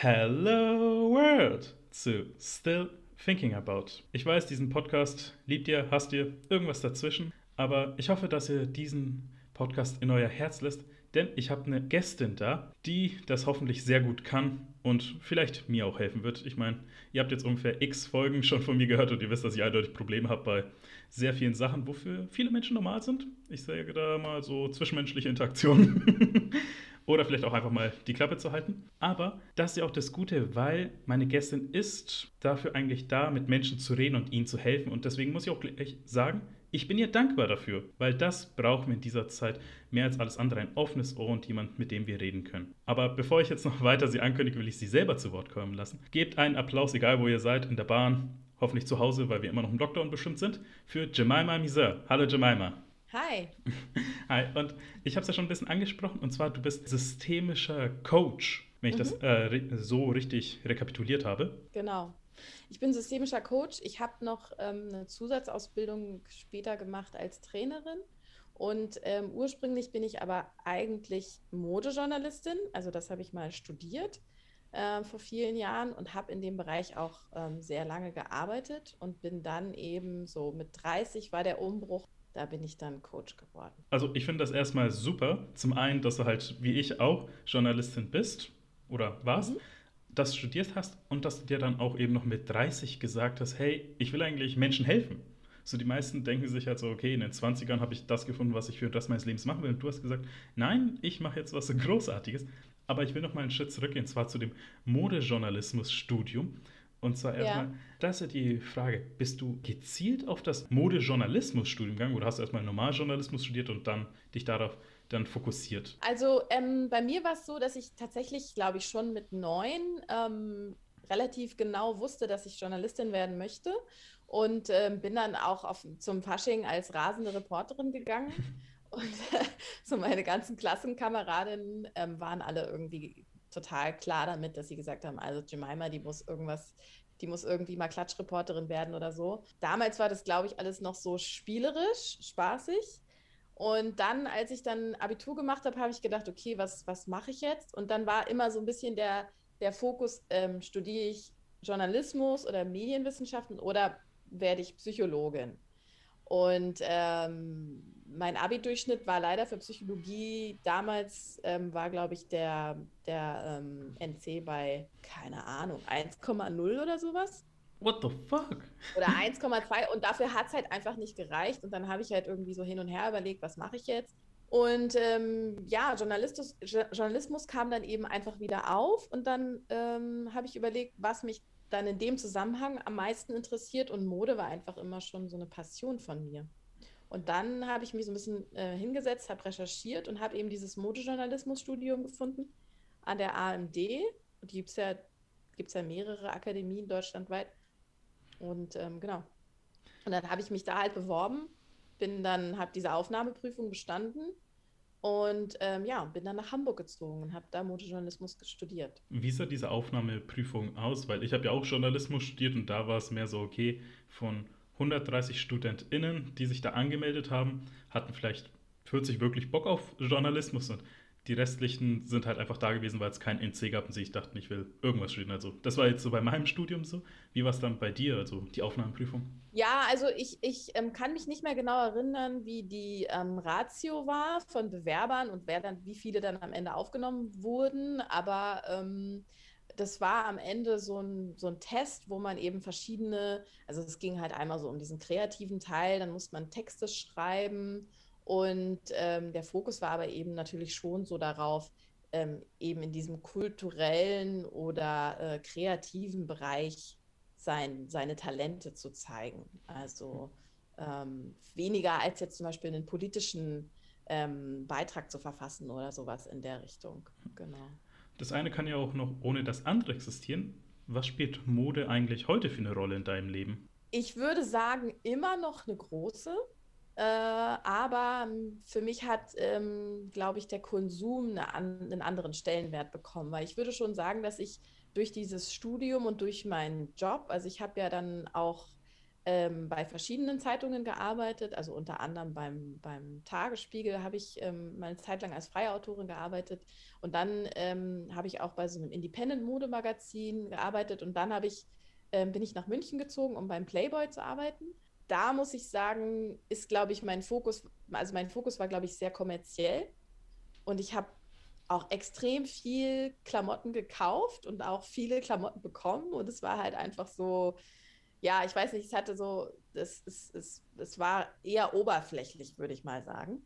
Hello World zu Still Thinking About. Ich weiß, diesen Podcast liebt ihr, hasst ihr, irgendwas dazwischen, aber ich hoffe, dass ihr diesen Podcast in euer Herz lässt, denn ich habe eine Gästin da, die das hoffentlich sehr gut kann und vielleicht mir auch helfen wird. Ich meine, ihr habt jetzt ungefähr x Folgen schon von mir gehört und ihr wisst, dass ich eindeutig Probleme habe bei sehr vielen Sachen, wofür viele Menschen normal sind. Ich sage da mal so zwischenmenschliche Interaktionen. Oder vielleicht auch einfach mal die Klappe zu halten. Aber das ist ja auch das Gute, weil meine Gästin ist dafür eigentlich da, mit Menschen zu reden und ihnen zu helfen. Und deswegen muss ich auch gleich sagen, ich bin ihr dankbar dafür, weil das brauchen wir in dieser Zeit mehr als alles andere, ein offenes Ohr und jemand, mit dem wir reden können. Aber bevor ich jetzt noch weiter sie ankündige, will ich sie selber zu Wort kommen lassen. Gebt einen Applaus, egal wo ihr seid, in der Bahn, hoffentlich zu Hause, weil wir immer noch im Lockdown bestimmt sind, für Jemima Miser. Hallo Jemima. Hi. Hi, und ich habe es ja schon ein bisschen angesprochen, und zwar, du bist systemischer Coach, wenn ich mhm. das äh, so richtig rekapituliert habe. Genau. Ich bin systemischer Coach. Ich habe noch ähm, eine Zusatzausbildung später gemacht als Trainerin. Und ähm, ursprünglich bin ich aber eigentlich Modejournalistin. Also das habe ich mal studiert äh, vor vielen Jahren und habe in dem Bereich auch ähm, sehr lange gearbeitet und bin dann eben so mit 30 war der Umbruch da bin ich dann Coach geworden. Also ich finde das erstmal super. Zum einen, dass du halt, wie ich auch, Journalistin bist oder warst, mhm. das studiert hast und dass du dir dann auch eben noch mit 30 gesagt hast, hey, ich will eigentlich Menschen helfen. So die meisten denken sich halt so, okay, in den 20ern habe ich das gefunden, was ich für Rest meines Lebens machen will. Und du hast gesagt, nein, ich mache jetzt was Großartiges. Aber ich will noch mal einen Schritt zurückgehen, zwar zu dem Modejournalismus-Studium. Und zwar erstmal, ja. das ist ja die Frage, bist du gezielt auf das Modejournalismus-Studium gegangen oder hast du erstmal Normaljournalismus studiert und dann dich darauf dann fokussiert? Also ähm, bei mir war es so, dass ich tatsächlich, glaube ich, schon mit neun ähm, relativ genau wusste, dass ich Journalistin werden möchte und ähm, bin dann auch auf, zum Fasching als rasende Reporterin gegangen. Und äh, so meine ganzen Klassenkameradinnen ähm, waren alle irgendwie total klar damit, dass sie gesagt haben, also Jemima, die muss irgendwas, die muss irgendwie mal Klatschreporterin werden oder so. Damals war das, glaube ich, alles noch so spielerisch, spaßig. Und dann, als ich dann Abitur gemacht habe, habe ich gedacht, okay, was, was mache ich jetzt? Und dann war immer so ein bisschen der, der Fokus, ähm, studiere ich Journalismus oder Medienwissenschaften oder werde ich Psychologin? Und ähm, mein Abi-Durchschnitt war leider für Psychologie damals, ähm, war glaube ich der, der ähm, NC bei, keine Ahnung, 1,0 oder sowas. What the fuck? Oder 1,2 und dafür hat es halt einfach nicht gereicht. Und dann habe ich halt irgendwie so hin und her überlegt, was mache ich jetzt? Und ähm, ja, Journalismus, Journalismus kam dann eben einfach wieder auf und dann ähm, habe ich überlegt, was mich dann in dem Zusammenhang am meisten interessiert und Mode war einfach immer schon so eine Passion von mir. Und dann habe ich mich so ein bisschen äh, hingesetzt, habe recherchiert und habe eben dieses Modejournalismusstudium gefunden an der AMD. Und gibt es ja, gibt's ja mehrere Akademien deutschlandweit. Und ähm, genau. Und dann habe ich mich da halt beworben, bin dann, habe diese Aufnahmeprüfung bestanden und ähm, ja, bin dann nach Hamburg gezogen und habe da Modejournalismus studiert. Wie sah diese Aufnahmeprüfung aus? Weil ich habe ja auch Journalismus studiert und da war es mehr so, okay, von 130 StudentInnen, die sich da angemeldet haben, hatten vielleicht 40 wirklich Bock auf Journalismus und die restlichen sind halt einfach da gewesen, weil es kein NC gab und sie dachten, ich will irgendwas studieren. Also das war jetzt so bei meinem Studium so. Wie war es dann bei dir, also die Aufnahmeprüfung? Ja, also ich, ich ähm, kann mich nicht mehr genau erinnern, wie die ähm, Ratio war von Bewerbern und wer dann, wie viele dann am Ende aufgenommen wurden. Aber ähm, das war am Ende so ein, so ein Test, wo man eben verschiedene, also es ging halt einmal so um diesen kreativen Teil, dann musste man Texte schreiben und ähm, der Fokus war aber eben natürlich schon so darauf, ähm, eben in diesem kulturellen oder äh, kreativen Bereich sein, seine Talente zu zeigen. Also ähm, weniger als jetzt zum Beispiel einen politischen ähm, Beitrag zu verfassen oder sowas in der Richtung. Genau. Das eine kann ja auch noch ohne das andere existieren. Was spielt Mode eigentlich heute für eine Rolle in deinem Leben? Ich würde sagen, immer noch eine große. Äh, aber für mich hat, ähm, glaube ich, der Konsum eine, einen anderen Stellenwert bekommen. Weil ich würde schon sagen, dass ich durch dieses Studium und durch meinen Job, also ich habe ja dann auch ähm, bei verschiedenen Zeitungen gearbeitet, also unter anderem beim, beim Tagesspiegel habe ich ähm, mal eine Zeit lang als freie Autorin gearbeitet und dann ähm, habe ich auch bei so einem Independent-Modemagazin gearbeitet und dann ich, ähm, bin ich nach München gezogen, um beim Playboy zu arbeiten. Da muss ich sagen, ist, glaube ich, mein Fokus, also mein Fokus war, glaube ich, sehr kommerziell und ich habe auch extrem viel Klamotten gekauft und auch viele Klamotten bekommen und es war halt einfach so, ja, ich weiß nicht, es hatte so, es, es, es, es war eher oberflächlich, würde ich mal sagen.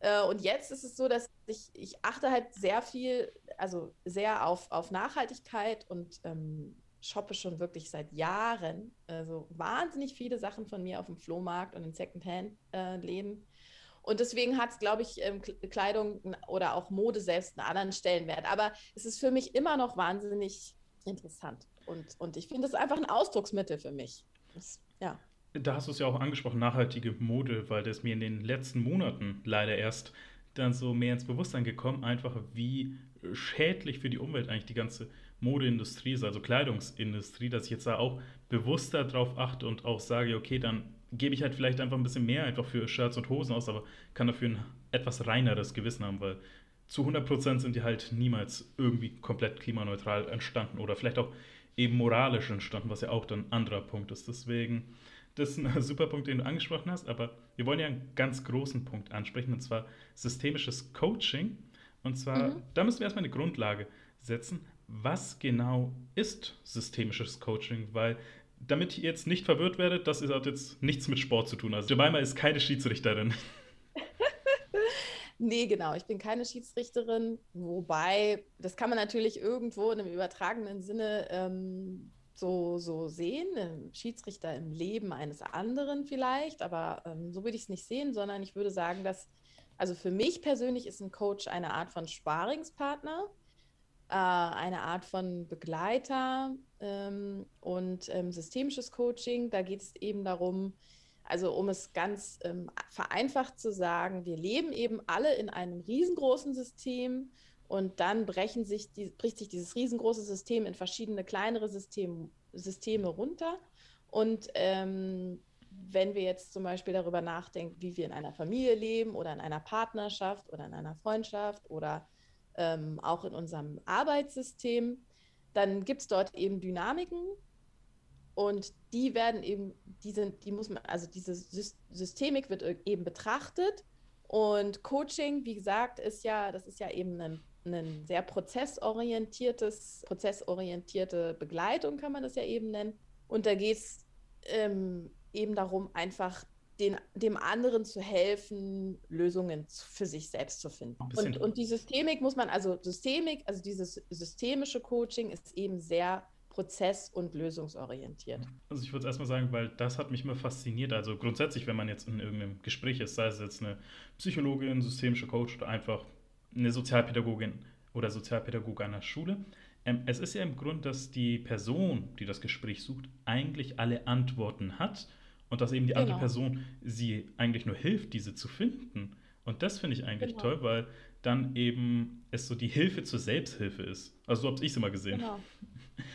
Äh, und jetzt ist es so, dass ich, ich achte halt sehr viel, also sehr auf, auf Nachhaltigkeit und ähm, shoppe schon wirklich seit Jahren. Also wahnsinnig viele Sachen von mir auf dem Flohmarkt und in Secondhand-Läden. Äh, und deswegen hat es, glaube ich, ähm, Kleidung oder auch Mode selbst einen anderen Stellenwert. Aber es ist für mich immer noch wahnsinnig interessant. Und, und ich finde es einfach ein Ausdrucksmittel für mich. Das, ja. Da hast du es ja auch angesprochen, nachhaltige Mode, weil das mir in den letzten Monaten leider erst dann so mehr ins Bewusstsein gekommen, einfach wie schädlich für die Umwelt eigentlich die ganze Modeindustrie ist, also Kleidungsindustrie, dass ich jetzt da auch bewusster drauf achte und auch sage, okay, dann gebe ich halt vielleicht einfach ein bisschen mehr einfach für Shirts und Hosen aus, aber kann dafür ein etwas reineres Gewissen haben, weil zu 100% sind die halt niemals irgendwie komplett klimaneutral entstanden oder vielleicht auch eben moralisch entstanden, was ja auch dann ein anderer Punkt ist. Deswegen, das ist ein super Punkt, den du angesprochen hast, aber wir wollen ja einen ganz großen Punkt ansprechen, und zwar systemisches Coaching. Und zwar, mhm. da müssen wir erstmal eine Grundlage setzen. Was genau ist systemisches Coaching? Weil, damit ihr jetzt nicht verwirrt werdet, das hat jetzt nichts mit Sport zu tun. Also, Jemima ist keine Schiedsrichterin. Nee, genau. Ich bin keine Schiedsrichterin, wobei, das kann man natürlich irgendwo in einem übertragenen Sinne ähm, so, so sehen. Ein Schiedsrichter im Leben eines anderen vielleicht, aber ähm, so würde ich es nicht sehen, sondern ich würde sagen, dass, also für mich persönlich ist ein Coach eine Art von Sparingspartner, äh, eine Art von Begleiter ähm, und ähm, systemisches Coaching. Da geht es eben darum, also um es ganz ähm, vereinfacht zu sagen, wir leben eben alle in einem riesengroßen System und dann brechen sich die, bricht sich dieses riesengroße System in verschiedene kleinere System, Systeme runter. Und ähm, wenn wir jetzt zum Beispiel darüber nachdenken, wie wir in einer Familie leben oder in einer Partnerschaft oder in einer Freundschaft oder ähm, auch in unserem Arbeitssystem, dann gibt es dort eben Dynamiken, und die werden eben, die sind, die muss man, also diese Systemik wird eben betrachtet. Und Coaching, wie gesagt, ist ja, das ist ja eben ein, ein sehr prozessorientiertes, prozessorientierte Begleitung, kann man das ja eben nennen. Und da geht es ähm, eben darum, einfach den, dem anderen zu helfen, Lösungen für sich selbst zu finden. Und, und die Systemik muss man, also Systemik, also dieses systemische Coaching ist eben sehr prozess- und lösungsorientiert. Also ich würde erstmal sagen, weil das hat mich immer fasziniert. Also grundsätzlich, wenn man jetzt in irgendeinem Gespräch ist, sei es jetzt eine Psychologin, systemische Coach oder einfach eine Sozialpädagogin oder Sozialpädagoge einer Schule, ähm, es ist ja im Grund, dass die Person, die das Gespräch sucht, eigentlich alle Antworten hat und dass eben die genau. andere Person sie eigentlich nur hilft, diese zu finden. Und das finde ich eigentlich genau. toll, weil dann eben es so die Hilfe zur Selbsthilfe ist. Also so habe ich es immer gesehen. Genau.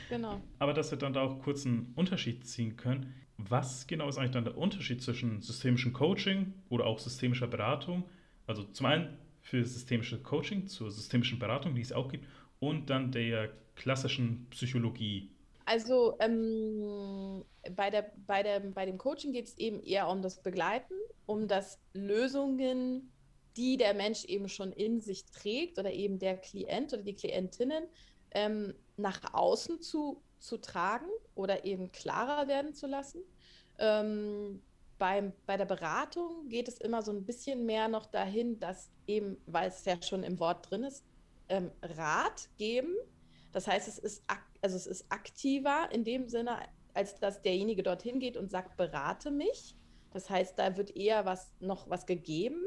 genau. Aber dass wir dann da auch kurz einen Unterschied ziehen können. Was genau ist eigentlich dann der Unterschied zwischen systemischem Coaching oder auch systemischer Beratung? Also zum einen für systemische Coaching, zur systemischen Beratung, die es auch gibt, und dann der klassischen Psychologie. Also ähm, bei, der, bei, der, bei dem Coaching geht es eben eher um das Begleiten, um das Lösungen die der Mensch eben schon in sich trägt oder eben der Klient oder die Klientinnen ähm, nach außen zu, zu tragen oder eben klarer werden zu lassen. Ähm, beim, bei der Beratung geht es immer so ein bisschen mehr noch dahin, dass eben, weil es ja schon im Wort drin ist, ähm, Rat geben. Das heißt, es ist, also es ist aktiver in dem Sinne, als dass derjenige dorthin geht und sagt, berate mich. Das heißt, da wird eher was noch was gegeben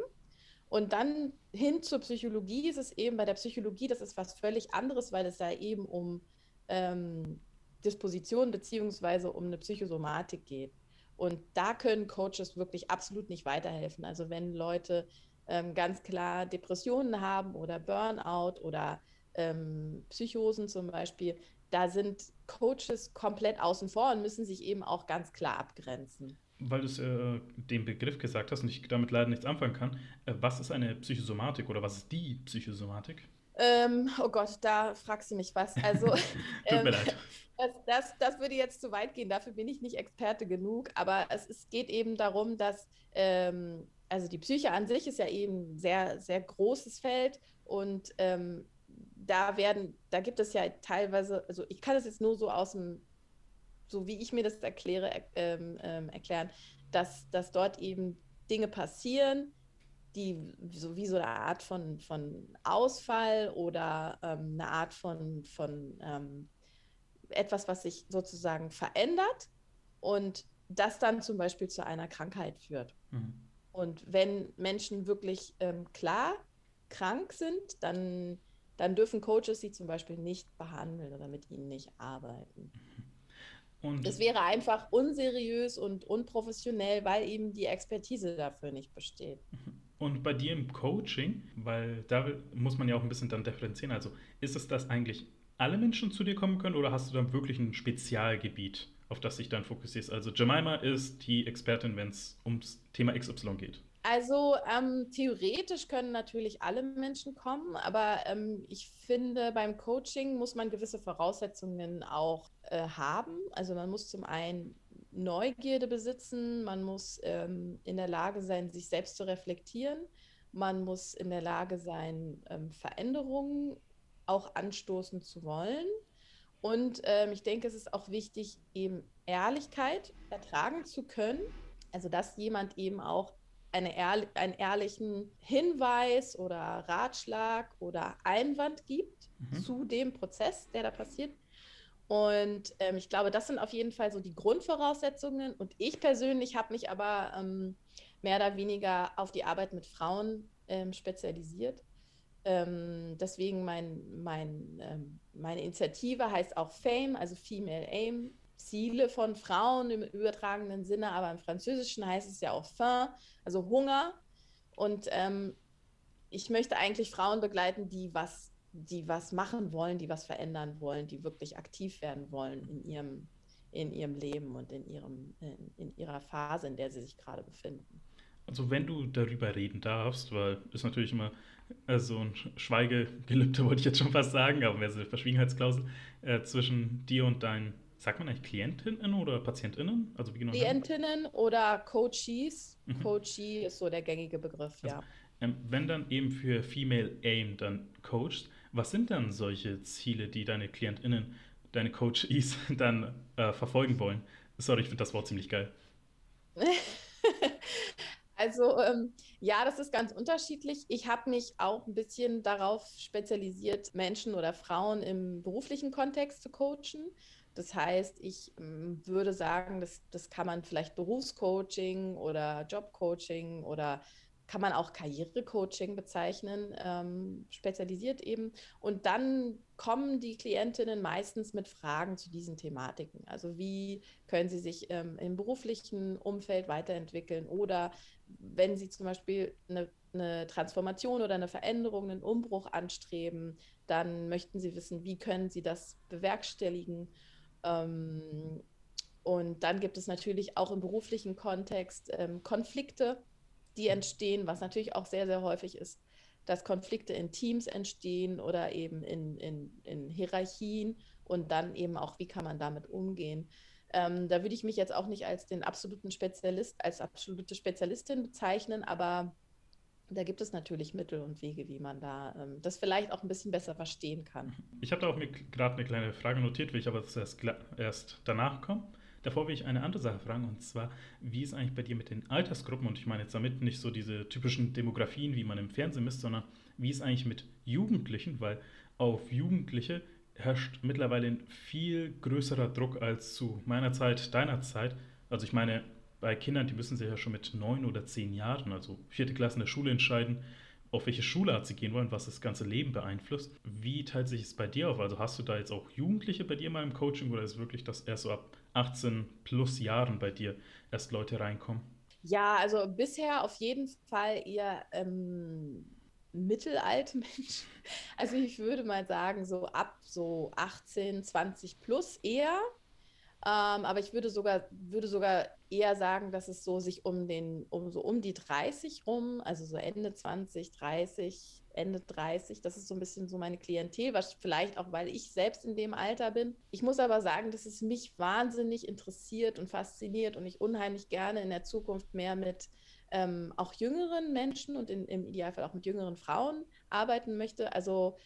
und dann hin zur Psychologie ist es eben, bei der Psychologie, das ist was völlig anderes, weil es ja eben um ähm, Disposition beziehungsweise um eine Psychosomatik geht. Und da können Coaches wirklich absolut nicht weiterhelfen. Also wenn Leute ähm, ganz klar Depressionen haben oder Burnout oder ähm, Psychosen zum Beispiel, da sind Coaches komplett außen vor und müssen sich eben auch ganz klar abgrenzen. Weil du äh, den Begriff gesagt hast und ich damit leider nichts anfangen kann, äh, was ist eine Psychosomatik oder was ist die Psychosomatik? Ähm, oh Gott, da fragst du mich was. Also, Tut ähm, mir leid. Das, das, das, würde jetzt zu weit gehen, dafür bin ich nicht Experte genug, aber es, es geht eben darum, dass ähm, also die Psyche an sich ist ja eben ein sehr, sehr großes Feld und ähm, da werden, da gibt es ja teilweise, also ich kann es jetzt nur so aus dem, so wie ich mir das erkläre, ähm, ähm, erklären, dass, dass dort eben Dinge passieren, die so wie so eine Art von, von Ausfall oder ähm, eine Art von, von ähm, etwas, was sich sozusagen verändert und das dann zum Beispiel zu einer Krankheit führt. Mhm. Und wenn Menschen wirklich ähm, klar krank sind, dann, dann dürfen Coaches sie zum Beispiel nicht behandeln oder mit ihnen nicht arbeiten. Und das wäre einfach unseriös und unprofessionell, weil eben die Expertise dafür nicht besteht. Und bei dir im Coaching, weil da muss man ja auch ein bisschen dann differenzieren, also ist es, dass eigentlich alle Menschen zu dir kommen können oder hast du dann wirklich ein Spezialgebiet, auf das dich dann fokussierst? Also Jemima ist die Expertin, wenn es ums Thema XY geht. Also ähm, theoretisch können natürlich alle Menschen kommen, aber ähm, ich finde, beim Coaching muss man gewisse Voraussetzungen auch äh, haben. Also man muss zum einen Neugierde besitzen, man muss ähm, in der Lage sein, sich selbst zu reflektieren, man muss in der Lage sein, ähm, Veränderungen auch anstoßen zu wollen. Und ähm, ich denke, es ist auch wichtig, eben Ehrlichkeit ertragen zu können. Also dass jemand eben auch eine ehrli einen ehrlichen Hinweis oder Ratschlag oder Einwand gibt mhm. zu dem Prozess, der da passiert. Und ähm, ich glaube, das sind auf jeden Fall so die Grundvoraussetzungen. Und ich persönlich habe mich aber ähm, mehr oder weniger auf die Arbeit mit Frauen ähm, spezialisiert. Ähm, deswegen mein, mein, ähm, meine Initiative heißt auch FAME, also Female Aim, Ziele von Frauen im übertragenen Sinne, aber im Französischen heißt es ja auch faim, also Hunger. Und ähm, ich möchte eigentlich Frauen begleiten, die was, die was machen wollen, die was verändern wollen, die wirklich aktiv werden wollen in ihrem, in ihrem Leben und in, ihrem, in, in ihrer Phase, in der sie sich gerade befinden. Also wenn du darüber reden darfst, weil ist natürlich immer äh, so ein Schweigegelübde, wollte ich jetzt schon fast sagen, aber mehr so eine Verschwiegenheitsklausel äh, zwischen dir und deinen sagt man eigentlich Klientinnen oder Patientinnen? Also wie genau Klientinnen oder Coaches. Mhm. Coachee ist so der gängige Begriff, also, ja. Ähm, wenn dann eben für Female Aim dann coachst, was sind dann solche Ziele, die deine Klientinnen, deine Coaches dann äh, verfolgen wollen? Sorry, ich finde das Wort ziemlich geil. Also ähm, ja, das ist ganz unterschiedlich. Ich habe mich auch ein bisschen darauf spezialisiert, Menschen oder Frauen im beruflichen Kontext zu coachen. Das heißt, ich ähm, würde sagen, das, das kann man vielleicht Berufscoaching oder Jobcoaching oder kann man auch Karrierecoaching bezeichnen, ähm, spezialisiert eben. Und dann kommen die Klientinnen meistens mit Fragen zu diesen Thematiken. Also wie können sie sich ähm, im beruflichen Umfeld weiterentwickeln oder wenn sie zum Beispiel eine, eine Transformation oder eine Veränderung, einen Umbruch anstreben, dann möchten sie wissen, wie können sie das bewerkstelligen. Ähm, und dann gibt es natürlich auch im beruflichen Kontext ähm, Konflikte, die entstehen, was natürlich auch sehr, sehr häufig ist, dass Konflikte in Teams entstehen oder eben in, in, in Hierarchien und dann eben auch, wie kann man damit umgehen. Ähm, da würde ich mich jetzt auch nicht als den absoluten Spezialist, als absolute Spezialistin bezeichnen, aber da gibt es natürlich Mittel und Wege, wie man da ähm, das vielleicht auch ein bisschen besser verstehen kann. Ich habe da auch mir gerade eine kleine Frage notiert, will ich aber zuerst erst danach kommen. Davor will ich eine andere Sache fragen, und zwar, wie ist eigentlich bei dir mit den Altersgruppen, und ich meine jetzt damit nicht so diese typischen Demografien, wie man im Fernsehen misst, sondern wie ist eigentlich mit Jugendlichen, weil auf Jugendliche herrscht mittlerweile ein viel größerer Druck als zu meiner Zeit, deiner Zeit. Also ich meine, bei Kindern, die müssen sich ja schon mit neun oder zehn Jahren, also vierte Klasse in der Schule entscheiden, auf welche Schulart sie gehen wollen, was das ganze Leben beeinflusst. Wie teilt sich es bei dir auf? Also hast du da jetzt auch Jugendliche bei dir mal im Coaching oder ist wirklich, dass erst so ab 18 plus Jahren bei dir erst Leute reinkommen? Ja, also bisher auf jeden Fall eher ähm, mittelalte Menschen. Also ich würde mal sagen, so ab so 18, 20 plus eher. Ähm, aber ich würde sogar, würde sogar eher sagen, dass es so sich um den, um so um die 30 rum, also so Ende 20, 30, Ende 30, das ist so ein bisschen so meine Klientel, was vielleicht auch, weil ich selbst in dem Alter bin. Ich muss aber sagen, dass es mich wahnsinnig interessiert und fasziniert und ich unheimlich gerne in der Zukunft mehr mit ähm, auch jüngeren Menschen und in, im Idealfall auch mit jüngeren Frauen arbeiten möchte. Also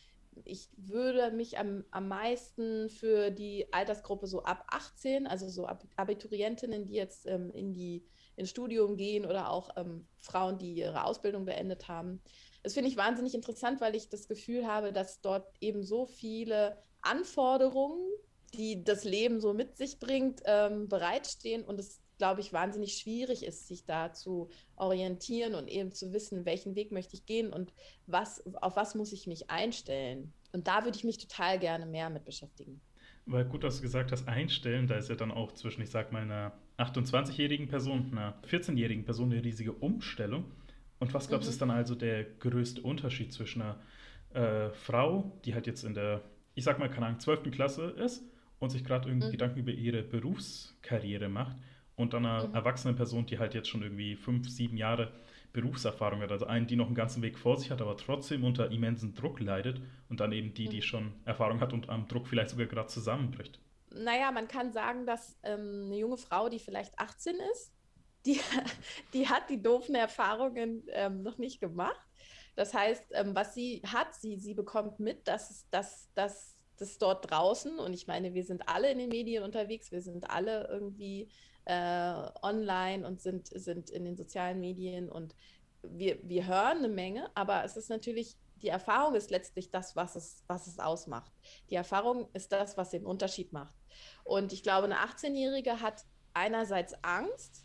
ich würde mich am, am meisten für die Altersgruppe so ab 18, also so Ab Abiturientinnen, die jetzt ähm, in die ins Studium gehen oder auch ähm, Frauen, die ihre Ausbildung beendet haben. Das finde ich wahnsinnig interessant, weil ich das Gefühl habe, dass dort eben so viele Anforderungen, die das Leben so mit sich bringt, ähm, bereitstehen und es glaube ich, wahnsinnig schwierig ist, sich da zu orientieren und eben zu wissen, welchen Weg möchte ich gehen und was, auf was muss ich mich einstellen. Und da würde ich mich total gerne mehr mit beschäftigen. Weil gut, dass du gesagt hast, einstellen, da ist ja dann auch zwischen, ich sag mal, einer 28-jährigen Person und einer 14-jährigen Person eine riesige Umstellung. Und was glaubst du, mhm. ist dann also der größte Unterschied zwischen einer äh, Frau, die halt jetzt in der, ich sag mal, keine Ahnung, 12. Klasse ist und sich gerade irgendwie mhm. Gedanken über ihre Berufskarriere macht und dann einer mhm. erwachsenen Person, die halt jetzt schon irgendwie fünf, sieben Jahre Berufserfahrung hat. Also einen, die noch einen ganzen Weg vor sich hat, aber trotzdem unter immensen Druck leidet und dann eben die, die mhm. schon Erfahrung hat und am Druck vielleicht sogar gerade zusammenbricht. Naja, man kann sagen, dass ähm, eine junge Frau, die vielleicht 18 ist, die, die hat die doofen Erfahrungen ähm, noch nicht gemacht. Das heißt, ähm, was sie hat, sie, sie bekommt mit, dass, dass, dass das dort draußen, und ich meine, wir sind alle in den Medien unterwegs, wir sind alle irgendwie äh, online und sind, sind in den sozialen Medien und wir, wir hören eine Menge, aber es ist natürlich, die Erfahrung ist letztlich das, was es, was es ausmacht. Die Erfahrung ist das, was den Unterschied macht. Und ich glaube, eine 18-Jährige hat einerseits Angst,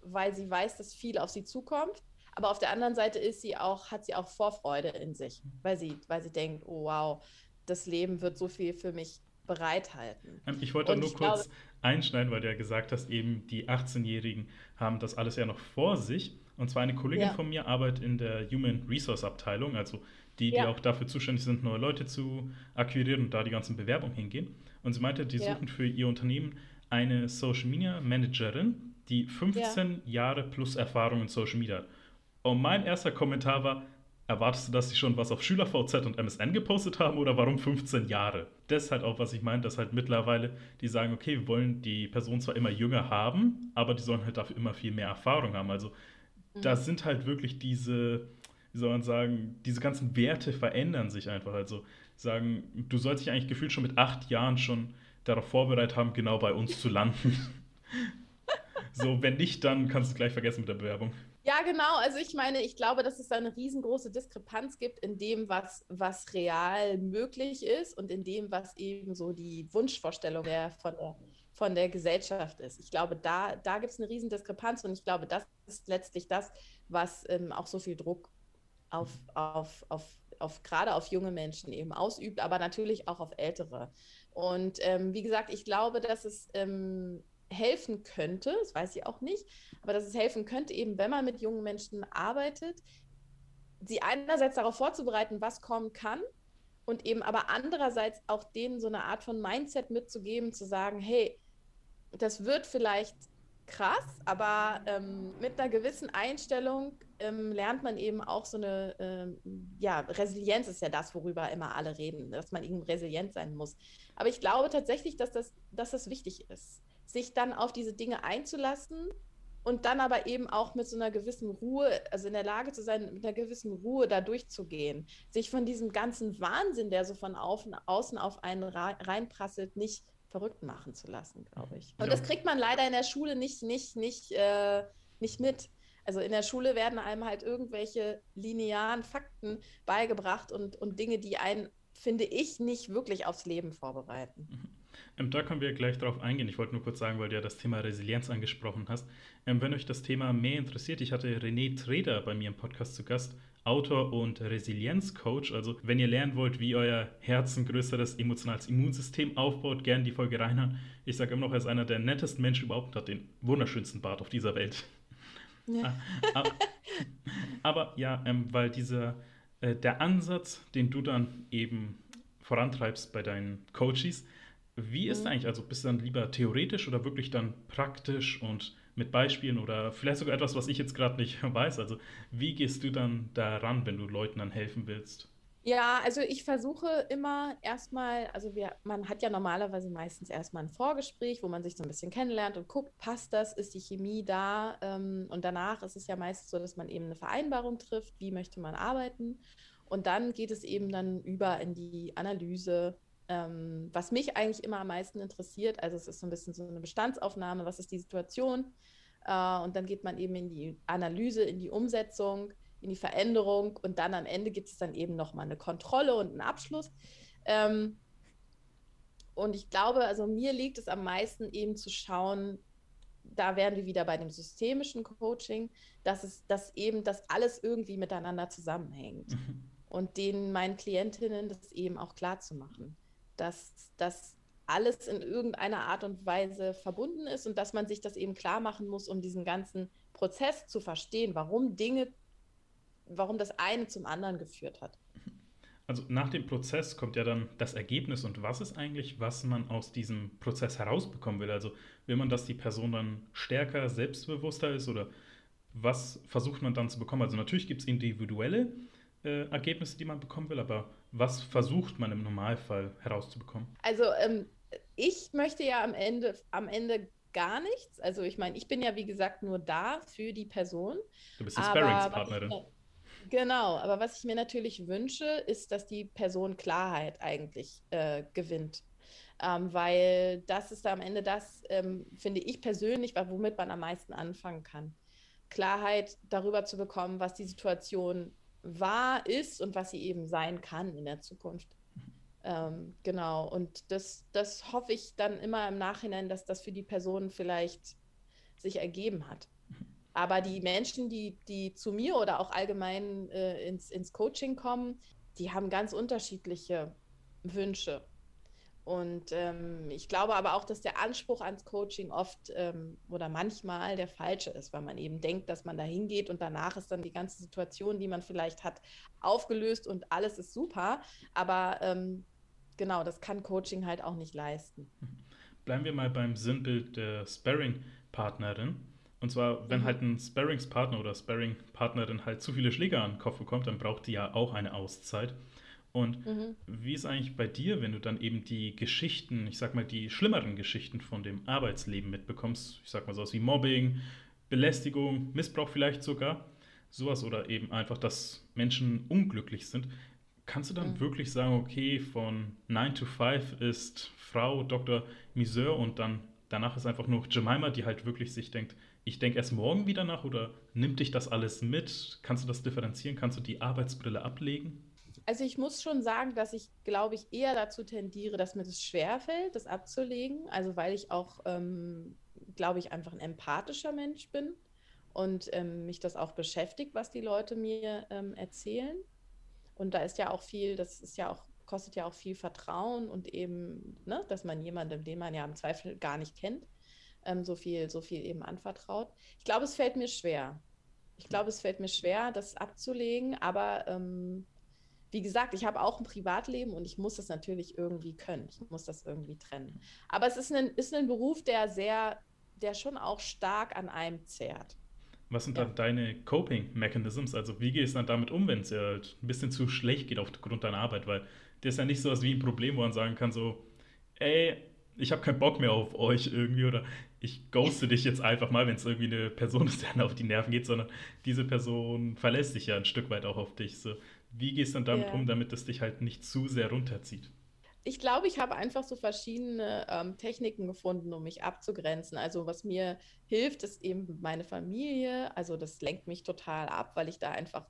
weil sie weiß, dass viel auf sie zukommt. Aber auf der anderen Seite ist sie auch, hat sie auch Vorfreude in sich, weil sie, weil sie denkt, oh wow, das Leben wird so viel für mich bereithalten. Ähm, ich wollte nur ich kurz glaube, einschneiden, weil du ja gesagt hast, eben die 18-Jährigen haben das alles ja noch vor sich. Und zwar eine Kollegin ja. von mir arbeitet in der Human Resource Abteilung, also die, die ja. auch dafür zuständig sind, neue Leute zu akquirieren und da die ganzen Bewerbungen hingehen. Und sie meinte, die ja. suchen für ihr Unternehmen eine Social Media Managerin, die 15 Jahre plus Erfahrung in Social Media hat. Und mein erster Kommentar war, Erwartest du, dass sie schon was auf SchülerVZ und MSN gepostet haben oder warum 15 Jahre? Das ist halt auch, was ich meine, dass halt mittlerweile die sagen, okay, wir wollen die Person zwar immer jünger haben, aber die sollen halt dafür immer viel mehr Erfahrung haben. Also mhm. da sind halt wirklich diese, wie soll man sagen, diese ganzen Werte verändern sich einfach. Also sagen, du sollst dich eigentlich gefühlt schon mit acht Jahren schon darauf vorbereitet haben, genau bei uns zu landen. so, wenn nicht, dann kannst du es gleich vergessen mit der Bewerbung. Ja, genau. Also ich meine, ich glaube, dass es da eine riesengroße Diskrepanz gibt in dem, was, was real möglich ist und in dem, was eben so die Wunschvorstellung der, von, der, von der Gesellschaft ist. Ich glaube, da, da gibt es eine riesen Diskrepanz und ich glaube, das ist letztlich das, was ähm, auch so viel Druck auf, auf, auf, auf gerade auf junge Menschen eben ausübt, aber natürlich auch auf ältere. Und ähm, wie gesagt, ich glaube, dass es ähm, helfen könnte, das weiß ich auch nicht, aber dass es helfen könnte, eben wenn man mit jungen Menschen arbeitet, sie einerseits darauf vorzubereiten, was kommen kann und eben aber andererseits auch denen so eine Art von Mindset mitzugeben, zu sagen, hey, das wird vielleicht krass, aber ähm, mit einer gewissen Einstellung ähm, lernt man eben auch so eine, ähm, ja, Resilienz ist ja das, worüber immer alle reden, dass man eben resilient sein muss. Aber ich glaube tatsächlich, dass das, dass das wichtig ist sich dann auf diese Dinge einzulassen und dann aber eben auch mit so einer gewissen Ruhe, also in der Lage zu sein, mit einer gewissen Ruhe da durchzugehen, sich von diesem ganzen Wahnsinn, der so von außen auf einen reinprasselt, nicht verrückt machen zu lassen, glaube ich. Und das kriegt man leider in der Schule nicht, nicht, nicht, äh, nicht mit. Also in der Schule werden einem halt irgendwelche linearen Fakten beigebracht und, und Dinge, die einen, finde ich, nicht wirklich aufs Leben vorbereiten. Ähm, da können wir gleich drauf eingehen. Ich wollte nur kurz sagen, weil du ja das Thema Resilienz angesprochen hast. Ähm, wenn euch das Thema mehr interessiert, ich hatte René Treder bei mir im Podcast zu Gast, Autor und Resilienzcoach. Also, wenn ihr lernen wollt, wie euer Herz ein größeres emotionales Immunsystem aufbaut, gerne die Folge reinhören. Ich sage immer noch, er ist einer der nettesten Menschen überhaupt und hat den wunderschönsten Bart auf dieser Welt. Ja. aber, ah, aber, ja, ähm, weil dieser äh, der Ansatz, den du dann eben vorantreibst bei deinen Coaches, wie ist mhm. eigentlich? Also bist du dann lieber theoretisch oder wirklich dann praktisch und mit Beispielen oder vielleicht sogar etwas, was ich jetzt gerade nicht weiß? Also wie gehst du dann daran, wenn du Leuten dann helfen willst? Ja, also ich versuche immer erstmal, also wir, man hat ja normalerweise meistens erstmal ein Vorgespräch, wo man sich so ein bisschen kennenlernt und guckt, passt das, ist die Chemie da? Ähm, und danach ist es ja meistens so, dass man eben eine Vereinbarung trifft, wie möchte man arbeiten. Und dann geht es eben dann über in die Analyse, ähm, was mich eigentlich immer am meisten interessiert. Also es ist so ein bisschen so eine Bestandsaufnahme, was ist die Situation? Äh, und dann geht man eben in die Analyse, in die Umsetzung, in die Veränderung und dann am Ende gibt es dann eben nochmal eine Kontrolle und einen Abschluss. Ähm, und ich glaube, also mir liegt es am meisten eben zu schauen, da wären wir wieder bei dem systemischen Coaching, dass es, dass eben das alles irgendwie miteinander zusammenhängt. Mhm. Und denen meinen Klientinnen das eben auch klar zu machen dass das alles in irgendeiner Art und Weise verbunden ist und dass man sich das eben klar machen muss, um diesen ganzen Prozess zu verstehen, warum Dinge, warum das eine zum anderen geführt hat. Also nach dem Prozess kommt ja dann das Ergebnis und was ist eigentlich, was man aus diesem Prozess herausbekommen will? Also will man, dass die Person dann stärker, selbstbewusster ist oder was versucht man dann zu bekommen? Also natürlich gibt es individuelle äh, Ergebnisse, die man bekommen will, aber was versucht man im Normalfall herauszubekommen? Also ähm, ich möchte ja am Ende, am Ende gar nichts. Also ich meine, ich bin ja wie gesagt nur da für die Person. Du bist die Sparringspartnerin. Genau, aber was ich mir natürlich wünsche, ist, dass die Person Klarheit eigentlich äh, gewinnt. Ähm, weil das ist am Ende das, ähm, finde ich persönlich, womit man am meisten anfangen kann. Klarheit darüber zu bekommen, was die Situation war, ist und was sie eben sein kann in der Zukunft. Ähm, genau, und das, das hoffe ich dann immer im Nachhinein, dass das für die Person vielleicht sich ergeben hat. Aber die Menschen, die, die zu mir oder auch allgemein äh, ins, ins Coaching kommen, die haben ganz unterschiedliche Wünsche. Und ähm, ich glaube aber auch, dass der Anspruch ans Coaching oft ähm, oder manchmal der falsche ist, weil man eben denkt, dass man da hingeht und danach ist dann die ganze Situation, die man vielleicht hat, aufgelöst und alles ist super. Aber ähm, genau, das kann Coaching halt auch nicht leisten. Bleiben wir mal beim Sinnbild der Sparring-Partnerin. Und zwar, wenn mhm. halt ein Sparringspartner oder Sparring-Partnerin halt zu viele Schläge an den Kopf bekommt, dann braucht die ja auch eine Auszeit. Und mhm. wie ist eigentlich bei dir, wenn du dann eben die Geschichten, ich sag mal, die schlimmeren Geschichten von dem Arbeitsleben mitbekommst? Ich sag mal sowas wie Mobbing, Belästigung, Missbrauch vielleicht sogar, sowas oder eben einfach, dass Menschen unglücklich sind. Kannst du dann mhm. wirklich sagen, okay, von 9 to 5 ist Frau Dr. Miseur und dann danach ist einfach nur Jemima, die halt wirklich sich denkt, ich denke erst morgen wieder nach oder nimmt dich das alles mit? Kannst du das differenzieren? Kannst du die Arbeitsbrille ablegen? Also ich muss schon sagen, dass ich, glaube ich, eher dazu tendiere, dass mir das schwerfällt, das abzulegen. Also weil ich auch, ähm, glaube ich, einfach ein empathischer Mensch bin und ähm, mich das auch beschäftigt, was die Leute mir ähm, erzählen. Und da ist ja auch viel, das ist ja auch, kostet ja auch viel Vertrauen und eben, ne, dass man jemandem, den man ja im Zweifel gar nicht kennt, ähm, so viel, so viel eben anvertraut. Ich glaube, es fällt mir schwer. Ich glaube, es fällt mir schwer, das abzulegen, aber ähm, wie gesagt, ich habe auch ein Privatleben und ich muss das natürlich irgendwie können. Ich muss das irgendwie trennen. Aber es ist ein, ist ein Beruf, der sehr, der schon auch stark an einem zehrt. Was sind ja. dann deine Coping-Mechanisms? Also wie gehst du dann damit um, wenn es dir halt ein bisschen zu schlecht geht aufgrund deiner Arbeit? Weil das ist ja nicht so was wie ein Problem, wo man sagen kann so, ey, ich habe keinen Bock mehr auf euch irgendwie oder ich ghoste dich jetzt einfach mal, wenn es irgendwie eine Person ist, der auf die Nerven geht, sondern diese Person verlässt sich ja ein Stück weit auch auf dich. So. Wie gehst du dann damit ja. um, damit es dich halt nicht zu sehr runterzieht? Ich glaube, ich habe einfach so verschiedene ähm, Techniken gefunden, um mich abzugrenzen. Also was mir hilft, ist eben meine Familie. Also das lenkt mich total ab, weil ich da einfach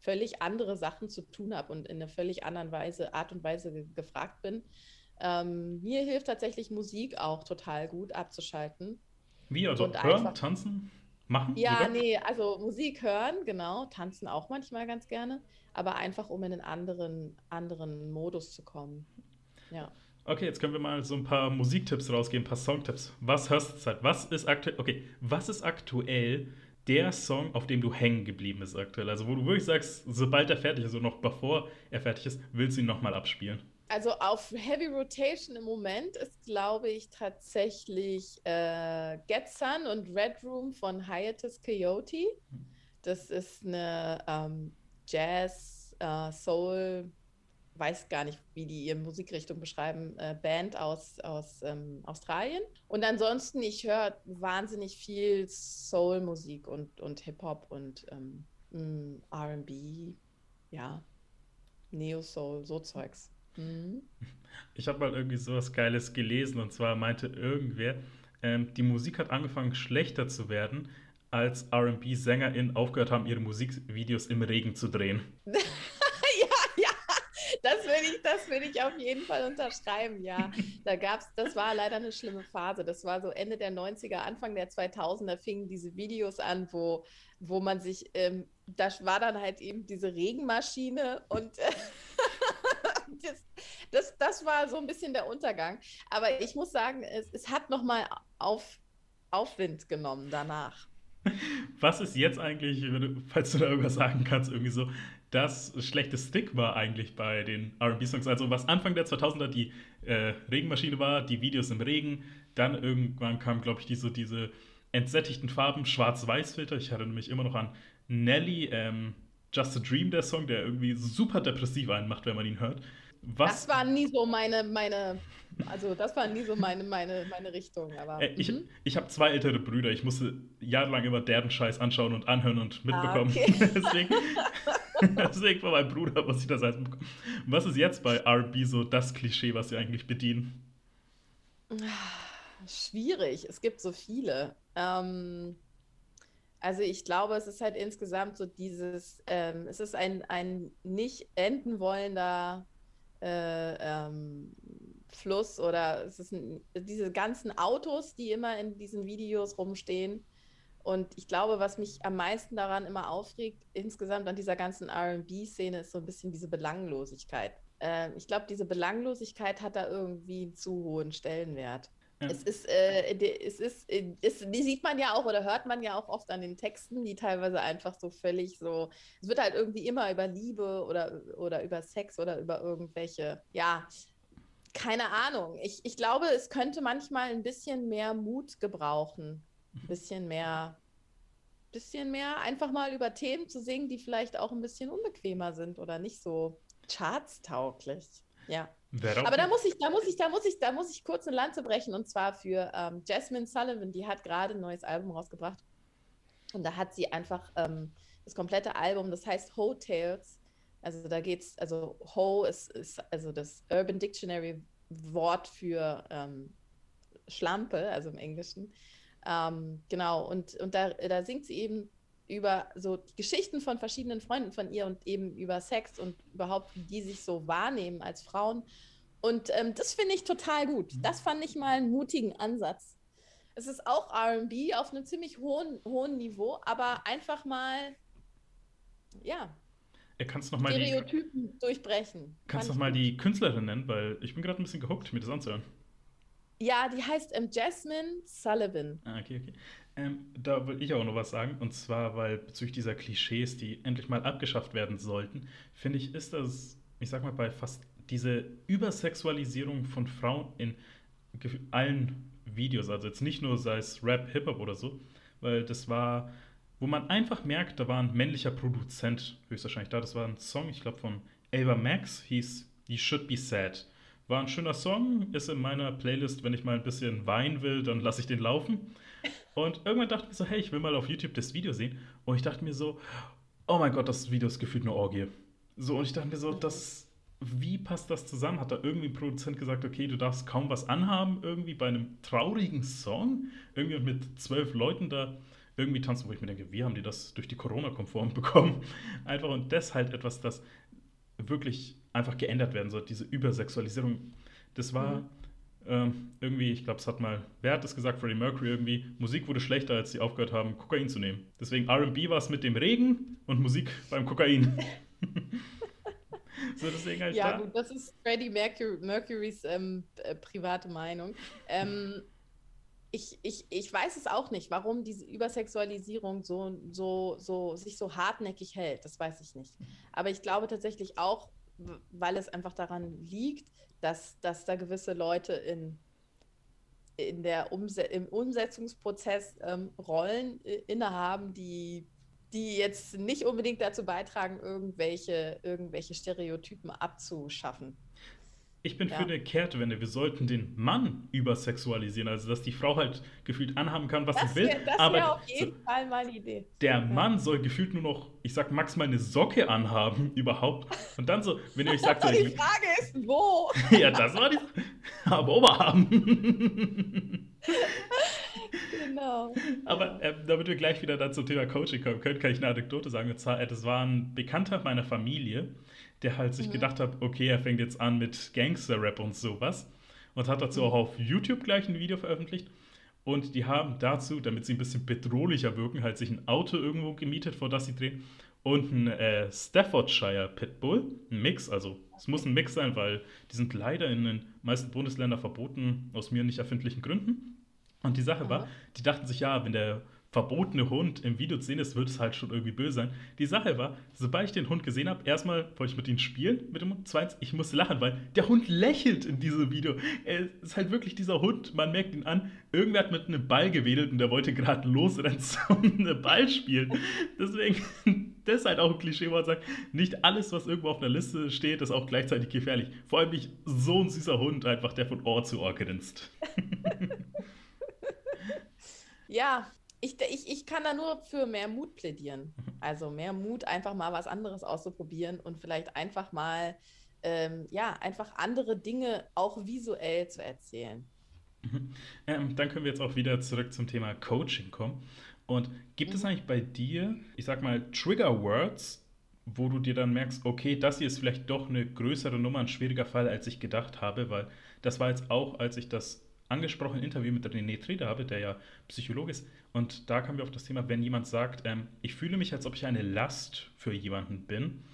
völlig andere Sachen zu tun habe und in einer völlig anderen Weise, Art und Weise ge gefragt bin. Ähm, mir hilft tatsächlich Musik auch total gut abzuschalten. Wie? Also hören, tanzen? Machen? Ja, oder? nee, also Musik hören, genau, tanzen auch manchmal ganz gerne, aber einfach um in einen anderen, anderen Modus zu kommen. Ja. Okay, jetzt können wir mal so ein paar Musiktipps rausgeben, ein paar Songtipps. Was hörst du zurzeit? Was ist aktuell? Okay, was ist aktuell der Song, auf dem du hängen geblieben bist aktuell? Also wo du wirklich sagst, sobald er fertig ist, und noch bevor er fertig ist, willst du ihn nochmal abspielen? Also auf Heavy Rotation im Moment ist, glaube ich, tatsächlich äh, Get Sun und Red Room von Hiatus Coyote. Das ist eine ähm, Jazz, äh, Soul, weiß gar nicht, wie die ihre Musikrichtung beschreiben, äh, Band aus, aus ähm, Australien. Und ansonsten, ich höre wahnsinnig viel Soul-Musik und, und Hip-Hop und ähm, mm, RB, ja, Neo-Soul, so Zeugs. Mhm. Ich habe mal irgendwie sowas Geiles gelesen und zwar meinte irgendwer, ähm, die Musik hat angefangen schlechter zu werden, als RB-SängerInnen aufgehört haben, ihre Musikvideos im Regen zu drehen. das will ich, das will ich auf jeden Fall unterschreiben, ja. Da gab's, das war leider eine schlimme Phase. Das war so Ende der 90er, Anfang der 2000er fingen diese Videos an, wo, wo man sich, ähm, das war dann halt eben diese Regenmaschine und äh, das, das, das war so ein bisschen der Untergang. Aber ich muss sagen, es, es hat nochmal auf, Aufwind genommen danach. Was ist jetzt eigentlich, falls du da irgendwas sagen kannst, irgendwie so das schlechte Stigma eigentlich bei den RB-Songs. Also, was Anfang der 2000er die äh, Regenmaschine war, die Videos im Regen, dann irgendwann kam, glaube ich, diese, diese entsättigten Farben, Schwarz-Weiß-Filter. Ich hatte nämlich immer noch an Nelly, ähm, Just a Dream, der Song, der irgendwie super depressiv einen macht, wenn man ihn hört. Was? Das war nie so meine, meine, also das war nie so meine, meine, meine Richtung. Aber, äh, ich mhm. ich habe zwei ältere Brüder. Ich musste jahrelang immer deren Scheiß anschauen und anhören und mitbekommen. Ah, okay. Deswegen Deswegen von meinem Bruder muss ich das heißt. Was ist jetzt bei RB so das Klischee, was sie eigentlich bedienen? Schwierig. Es gibt so viele. Ähm, also ich glaube, es ist halt insgesamt so dieses, ähm, es ist ein, ein nicht enden wollender äh, ähm, Fluss oder es ist ein, diese ganzen Autos, die immer in diesen Videos rumstehen. Und ich glaube, was mich am meisten daran immer aufregt, insgesamt an dieser ganzen RB-Szene, ist so ein bisschen diese Belanglosigkeit. Äh, ich glaube, diese Belanglosigkeit hat da irgendwie einen zu hohen Stellenwert. Ja. Es ist, äh, es ist, es, die sieht man ja auch oder hört man ja auch oft an den Texten, die teilweise einfach so völlig so, es wird halt irgendwie immer über Liebe oder, oder über Sex oder über irgendwelche, ja, keine Ahnung. Ich, ich glaube, es könnte manchmal ein bisschen mehr Mut gebrauchen, ein bisschen mehr, bisschen mehr einfach mal über Themen zu singen, die vielleicht auch ein bisschen unbequemer sind oder nicht so chartstauglich. Ja. Aber da muss ich, da muss ich, da muss ich, da muss ich kurz eine Lanze brechen und zwar für ähm, Jasmine Sullivan, die hat gerade ein neues Album rausgebracht. Und da hat sie einfach ähm, das komplette Album, das heißt Hotels. Also da geht's, also Ho ist, ist also das Urban Dictionary Wort für ähm, Schlampe, also im Englischen. Ähm, genau, und, und da, da singt sie eben über so Geschichten von verschiedenen Freunden von ihr und eben über Sex und überhaupt, wie die sich so wahrnehmen als Frauen. Und ähm, das finde ich total gut. Mhm. Das fand ich mal einen mutigen Ansatz. Es ist auch RB auf einem ziemlich hohen, hohen Niveau, aber einfach mal, ja, er kannst noch mal Stereotypen die, durchbrechen. Kannst du noch mal die Künstlerin nennen, weil ich bin gerade ein bisschen gehuckt, mir das anzuhören. Ja, die heißt ähm, Jasmine Sullivan. Ah, okay, okay. Ähm, da will ich auch noch was sagen. Und zwar, weil bezüglich dieser Klischees, die endlich mal abgeschafft werden sollten, finde ich, ist das, ich sag mal, bei fast diese Übersexualisierung von Frauen in allen Videos, also jetzt nicht nur sei es Rap, Hip-Hop oder so, weil das war, wo man einfach merkt, da war ein männlicher Produzent höchstwahrscheinlich da. Das war ein Song, ich glaube, von Ava Max, hieß You Should Be Sad. War ein schöner Song, ist in meiner Playlist, wenn ich mal ein bisschen weinen will, dann lasse ich den laufen. Und irgendwann dachte ich mir so, hey, ich will mal auf YouTube das Video sehen. Und ich dachte mir so, oh mein Gott, das Video ist gefühlt eine Orgie. So, und ich dachte mir so, das, wie passt das zusammen? Hat da irgendwie ein Produzent gesagt, okay, du darfst kaum was anhaben, irgendwie bei einem traurigen Song? Irgendwie mit zwölf Leuten da irgendwie tanzen, wo ich mir denke, wie haben die das durch die Corona-konform bekommen? Einfach und das halt etwas, das wirklich einfach geändert werden soll, diese Übersexualisierung. Das war mhm. Ähm, irgendwie, ich glaube, es hat mal, wer hat das gesagt, Freddie Mercury irgendwie, Musik wurde schlechter, als sie aufgehört haben, Kokain zu nehmen. Deswegen RB war es mit dem Regen und Musik beim Kokain. so, deswegen halt ja, da. gut, das ist Freddie Mercury, Mercurys ähm, äh, private Meinung. Ähm, ich, ich, ich weiß es auch nicht, warum diese Übersexualisierung so, so, so, sich so hartnäckig hält. Das weiß ich nicht. Aber ich glaube tatsächlich auch, weil es einfach daran liegt, dass, dass da gewisse Leute in, in der Umse im Umsetzungsprozess ähm, Rollen äh, innehaben, die, die jetzt nicht unbedingt dazu beitragen, irgendwelche, irgendwelche Stereotypen abzuschaffen. Ich bin ja. für eine Kehrtwende. Wir sollten den Mann übersexualisieren, also dass die Frau halt gefühlt anhaben kann, was das sie will. Das wäre auf jeden so, Fall meine Idee. Der ja. Mann soll gefühlt nur noch, ich sag maximal eine Socke anhaben überhaupt. Und dann so, wenn ihr euch sagt, so, die Frage ist, wo? ja, das war die. Aber Oberarm. genau. Aber äh, damit wir gleich wieder dann zum Thema Coaching kommen können, kann ich eine Anekdote sagen. Äh, das war ein Bekannter meiner Familie der halt sich mhm. gedacht hat, okay, er fängt jetzt an mit Gangster-Rap und sowas. Und hat dazu mhm. auch auf YouTube gleich ein Video veröffentlicht. Und die haben dazu, damit sie ein bisschen bedrohlicher wirken, halt sich ein Auto irgendwo gemietet, vor das sie drehen. Und ein äh, Staffordshire Pitbull, ein Mix, also es muss ein Mix sein, weil die sind leider in den meisten Bundesländern verboten, aus mir nicht erfindlichen Gründen. Und die Sache war, die dachten sich, ja, wenn der verbotene Hund im Video zu sehen ist, wird es halt schon irgendwie böse sein. Die Sache war, sobald ich den Hund gesehen habe, erstmal wollte ich mit ihm spielen, mit dem Hund. Zweitens, ich musste lachen, weil der Hund lächelt in diesem Video. Er ist halt wirklich dieser Hund, man merkt ihn an. Irgendwer hat mit einem Ball gewedelt und der wollte gerade losrennen zum einen Ball spielen. Deswegen, das ist halt auch ein Klischee, wo man sagt, nicht alles, was irgendwo auf einer Liste steht, ist auch gleichzeitig gefährlich. Vor allem nicht so ein süßer Hund, einfach der von Ohr zu Ohr grinst. Ja, ich, ich, ich kann da nur für mehr Mut plädieren. Mhm. Also mehr Mut, einfach mal was anderes auszuprobieren und vielleicht einfach mal, ähm, ja, einfach andere Dinge auch visuell zu erzählen. Mhm. Ähm, dann können wir jetzt auch wieder zurück zum Thema Coaching kommen. Und gibt mhm. es eigentlich bei dir, ich sag mal, Trigger Words, wo du dir dann merkst, okay, das hier ist vielleicht doch eine größere Nummer, ein schwieriger Fall, als ich gedacht habe, weil das war jetzt auch, als ich das angesprochene Interview mit René Trede habe, der ja Psychologe ist, und da kommen wir auf das Thema, wenn jemand sagt, ähm, ich fühle mich, als ob ich eine Last für jemanden bin,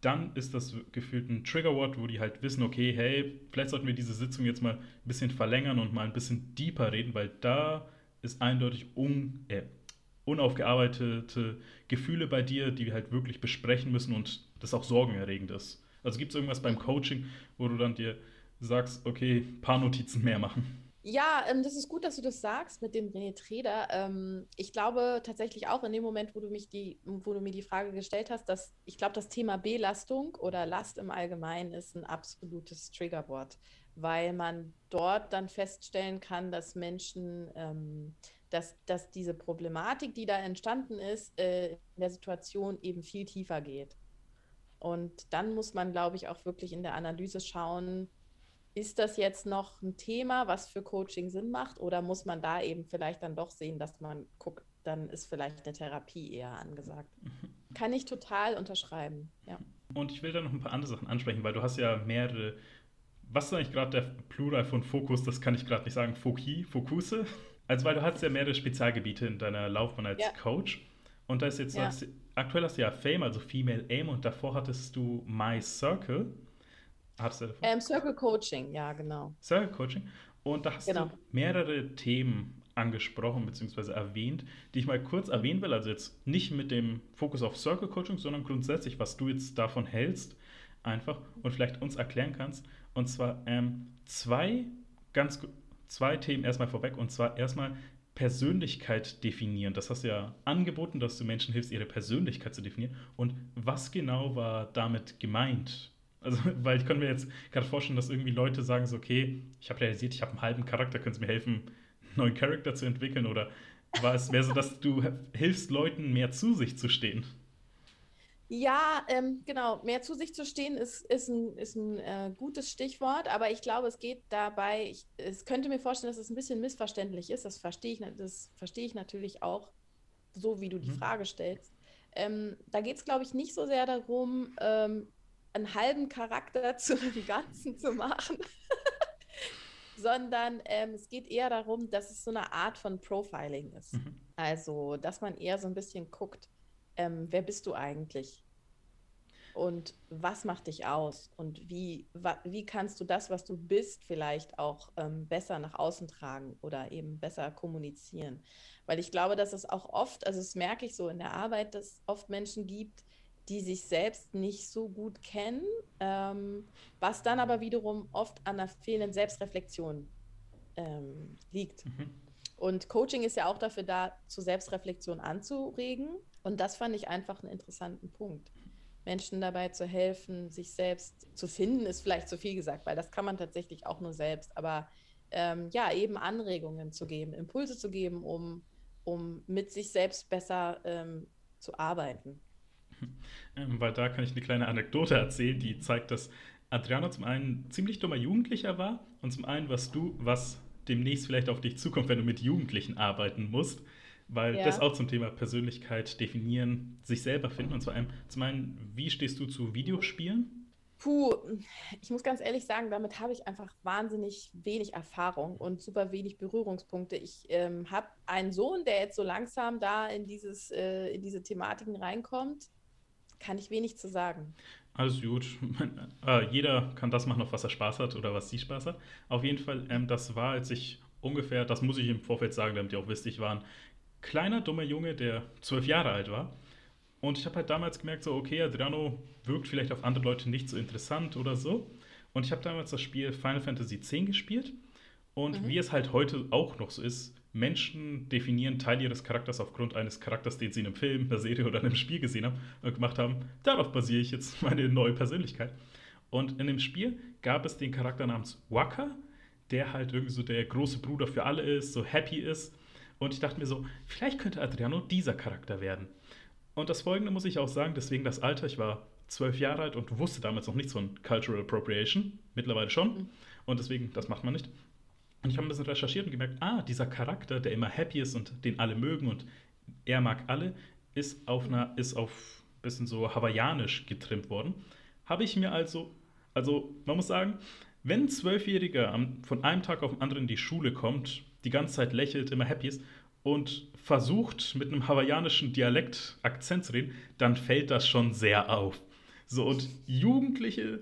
dann ist das gefühlt ein Triggerwort, wo die halt wissen, okay, hey, vielleicht sollten wir diese Sitzung jetzt mal ein bisschen verlängern und mal ein bisschen deeper reden, weil da ist eindeutig un, äh, unaufgearbeitete Gefühle bei dir, die wir halt wirklich besprechen müssen und das auch sorgenerregend ist. Also gibt es irgendwas beim Coaching, wo du dann dir sagst, okay, paar Notizen mehr machen? Ja, ähm, das ist gut, dass du das sagst mit dem René Treder. Ähm, ich glaube tatsächlich auch in dem Moment, wo du, mich die, wo du mir die Frage gestellt hast, dass ich glaube, das Thema Belastung oder Last im Allgemeinen ist ein absolutes Triggerwort, weil man dort dann feststellen kann, dass Menschen, ähm, dass, dass diese Problematik, die da entstanden ist, äh, in der Situation eben viel tiefer geht. Und dann muss man, glaube ich, auch wirklich in der Analyse schauen, ist das jetzt noch ein Thema, was für Coaching Sinn macht? Oder muss man da eben vielleicht dann doch sehen, dass man guckt, dann ist vielleicht eine Therapie eher angesagt? Mhm. Kann ich total unterschreiben, ja. Und ich will da noch ein paar andere Sachen ansprechen, weil du hast ja mehrere. Was ist eigentlich gerade der Plural von Fokus? Das kann ich gerade nicht sagen. Foki, Fokuse? Also, weil du hast ja mehrere Spezialgebiete in deiner Laufbahn als ja. Coach. Und da ist jetzt, ja. aktuell hast du ja Fame, also Female Aim, und davor hattest du My Circle. Hattest du? Ähm, Circle Coaching, ja, genau. Circle Coaching. Und da hast genau. du mehrere Themen angesprochen bzw. erwähnt, die ich mal kurz erwähnen will. Also jetzt nicht mit dem Fokus auf Circle Coaching, sondern grundsätzlich, was du jetzt davon hältst, einfach und vielleicht uns erklären kannst. Und zwar ähm, zwei ganz zwei Themen erstmal vorweg. Und zwar erstmal Persönlichkeit definieren. Das hast du ja angeboten, dass du Menschen hilfst, ihre Persönlichkeit zu definieren. Und was genau war damit gemeint? Also, weil ich könnte mir jetzt gerade vorstellen, dass irgendwie Leute sagen so, okay, ich habe realisiert, ich habe einen halben Charakter, können Sie mir helfen, einen neuen Charakter zu entwickeln? Oder war es mehr so, dass du hilfst Leuten, mehr zu sich zu stehen? Ja, ähm, genau. Mehr zu sich zu stehen ist, ist ein, ist ein äh, gutes Stichwort, aber ich glaube, es geht dabei, ich es könnte mir vorstellen, dass es ein bisschen missverständlich ist. Das verstehe ich, das verstehe ich natürlich auch, so wie du die mhm. Frage stellst. Ähm, da geht es, glaube ich, nicht so sehr darum, ähm, einen halben Charakter zu einem Ganzen zu machen, sondern ähm, es geht eher darum, dass es so eine Art von Profiling ist. Mhm. Also, dass man eher so ein bisschen guckt, ähm, wer bist du eigentlich? und was macht dich aus und wie, wie kannst du das, was du bist, vielleicht auch ähm, besser nach außen tragen oder eben besser kommunizieren. Weil ich glaube, dass es auch oft, also das merke ich so in der Arbeit, dass es oft Menschen gibt, die sich selbst nicht so gut kennen, ähm, was dann aber wiederum oft an der fehlenden Selbstreflexion ähm, liegt. Mhm. Und Coaching ist ja auch dafür da, zur Selbstreflexion anzuregen. Und das fand ich einfach einen interessanten Punkt. Menschen dabei zu helfen, sich selbst zu finden, ist vielleicht zu viel gesagt, weil das kann man tatsächlich auch nur selbst. Aber ähm, ja, eben Anregungen zu geben, Impulse zu geben, um, um mit sich selbst besser ähm, zu arbeiten. Ähm, weil da kann ich eine kleine Anekdote erzählen, die zeigt, dass Adriano zum einen ziemlich dummer Jugendlicher war und zum einen, was du, was demnächst vielleicht auf dich zukommt, wenn du mit Jugendlichen arbeiten musst weil ja. das auch zum Thema Persönlichkeit definieren, sich selber finden. Und zwar zum einen, wie stehst du zu Videospielen? Puh, ich muss ganz ehrlich sagen, damit habe ich einfach wahnsinnig wenig Erfahrung und super wenig Berührungspunkte. Ich ähm, habe einen Sohn, der jetzt so langsam da in, dieses, äh, in diese Thematiken reinkommt. Kann ich wenig zu sagen. Alles gut. äh, jeder kann das machen, auf was er Spaß hat oder was sie Spaß hat. Auf jeden Fall, ähm, das war, als ich ungefähr, das muss ich im Vorfeld sagen, damit ihr auch wisst, ich war ein kleiner, dummer Junge, der zwölf Jahre alt war. Und ich habe halt damals gemerkt, so, okay, Adriano wirkt vielleicht auf andere Leute nicht so interessant oder so. Und ich habe damals das Spiel Final Fantasy X gespielt. Und mhm. wie es halt heute auch noch so ist, Menschen definieren Teil ihres Charakters aufgrund eines Charakters, den sie in einem Film, einer Serie oder einem Spiel gesehen haben und gemacht haben. Darauf basiere ich jetzt meine neue Persönlichkeit. Und in dem Spiel gab es den Charakter namens Waka, der halt irgendwie so der große Bruder für alle ist, so happy ist und ich dachte mir so, vielleicht könnte Adriano dieser Charakter werden. Und das Folgende muss ich auch sagen, deswegen das Alter, ich war zwölf Jahre alt und wusste damals noch nichts von Cultural Appropriation, mittlerweile schon. Mhm. Und deswegen, das macht man nicht. Und ich habe ein bisschen recherchiert und gemerkt, ah, dieser Charakter, der immer happy ist und den alle mögen und er mag alle, ist auf einer, ist auf ein bisschen so hawaiianisch getrimmt worden. Habe ich mir also, also man muss sagen, wenn ein Zwölfjähriger von einem Tag auf den anderen in die Schule kommt die ganze Zeit lächelt, immer happy ist und versucht mit einem hawaiianischen Dialekt Akzent zu reden, dann fällt das schon sehr auf. So, und Jugendliche,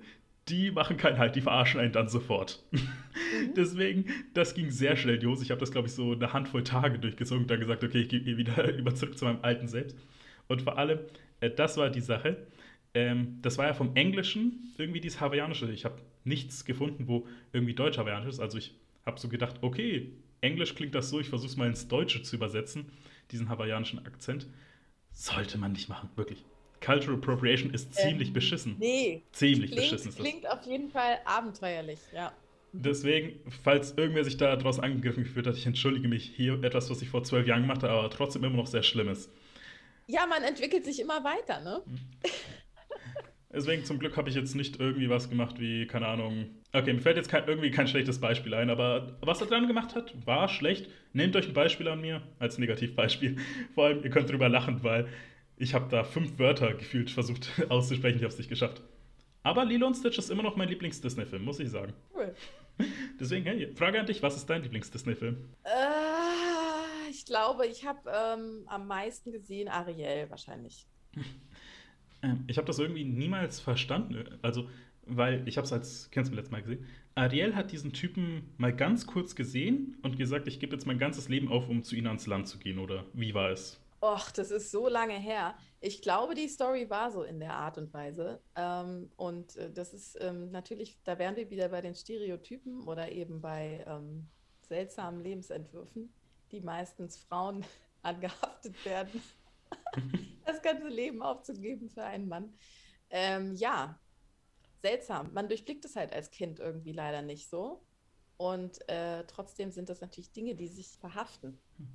die machen keinen Halt, die verarschen einen dann sofort. Mhm. Deswegen, das ging sehr schnell los. Ich habe das, glaube ich, so eine Handvoll Tage durchgezogen und dann gesagt, okay, ich gehe wieder über zurück zu meinem alten Selbst. Und vor allem, äh, das war die Sache. Ähm, das war ja vom Englischen irgendwie dieses Hawaiianische. Ich habe nichts gefunden, wo irgendwie Deutsch-Hawaiianisch ist. Also ich habe so gedacht, okay, Englisch klingt das so, ich versuche es mal ins Deutsche zu übersetzen, diesen hawaiianischen Akzent. Sollte man nicht machen, wirklich. Cultural Appropriation ist ziemlich ähm, beschissen. Nee. Ziemlich klingt, beschissen ist das. Klingt auf jeden Fall abenteuerlich, ja. Deswegen, falls irgendwer sich daraus angegriffen gefühlt hat, ich entschuldige mich hier etwas, was ich vor zwölf Jahren gemacht habe, aber trotzdem immer noch sehr schlimm ist. Ja, man entwickelt sich immer weiter, ne? Mhm. Deswegen zum Glück habe ich jetzt nicht irgendwie was gemacht wie, keine Ahnung. Okay, mir fällt jetzt kein, irgendwie kein schlechtes Beispiel ein, aber was er dann gemacht hat, war schlecht. Nehmt euch ein Beispiel an mir als Negativbeispiel. Vor allem, ihr könnt drüber lachen, weil ich habe da fünf Wörter gefühlt versucht auszusprechen, ich habe es nicht geschafft. Aber Lilo und Stitch ist immer noch mein Lieblings-Disney-Film, muss ich sagen. Cool. Deswegen, hey, Frage an dich, was ist dein Lieblings-Disney-Film? Äh, ich glaube, ich habe ähm, am meisten gesehen Ariel wahrscheinlich. Ähm, ich habe das irgendwie niemals verstanden. Also, weil ich habe es als, kennst du letztes Mal gesehen, Ariel hat diesen Typen mal ganz kurz gesehen und gesagt, ich gebe jetzt mein ganzes Leben auf, um zu ihnen ans Land zu gehen, oder wie war es? Och, das ist so lange her. Ich glaube, die Story war so in der Art und Weise. Ähm, und äh, das ist ähm, natürlich, da wären wir wieder bei den Stereotypen oder eben bei ähm, seltsamen Lebensentwürfen, die meistens Frauen angehaftet werden. das ganze Leben aufzugeben für einen Mann. Ähm, ja, seltsam. Man durchblickt es halt als Kind irgendwie leider nicht so. Und äh, trotzdem sind das natürlich Dinge, die sich verhaften, ja.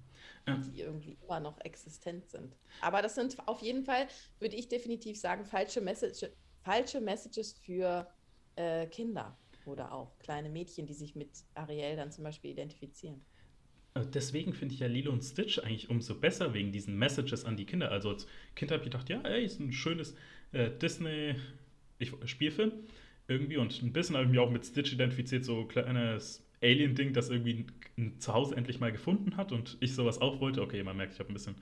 Die irgendwie immer noch existent sind. Aber das sind auf jeden Fall, würde ich definitiv sagen, falsche, Message, falsche Messages für äh, Kinder oder auch kleine Mädchen, die sich mit Ariel dann zum Beispiel identifizieren. Äh, deswegen finde ich ja Lilo und Stitch eigentlich umso besser wegen diesen Messages an die Kinder. Also als Kind habe ich gedacht, ja, ey, ist ein schönes äh, Disney-Spielfilm irgendwie und ein bisschen habe ich mich auch mit Stitch identifiziert, so kleines Alien-Ding, das irgendwie ein, Zuhause endlich mal gefunden hat und ich sowas auch wollte. Okay, man merkt, ich habe ein bisschen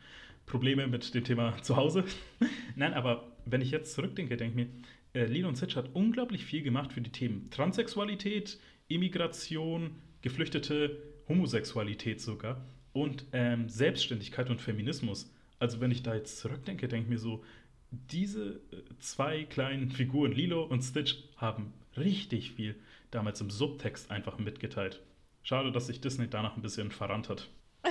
Probleme mit dem Thema Zuhause. Nein, aber wenn ich jetzt zurückdenke, denke ich mir, äh, Lilo und Sitch hat unglaublich viel gemacht für die Themen Transsexualität, Immigration, Geflüchtete, Homosexualität sogar und ähm, Selbstständigkeit und Feminismus. Also wenn ich da jetzt zurückdenke, denke ich mir so, diese äh, zwei kleinen Figuren, Lilo und Stitch, haben richtig viel damals im Subtext einfach mitgeteilt. Schade, dass sich Disney danach ein bisschen verrannt hat.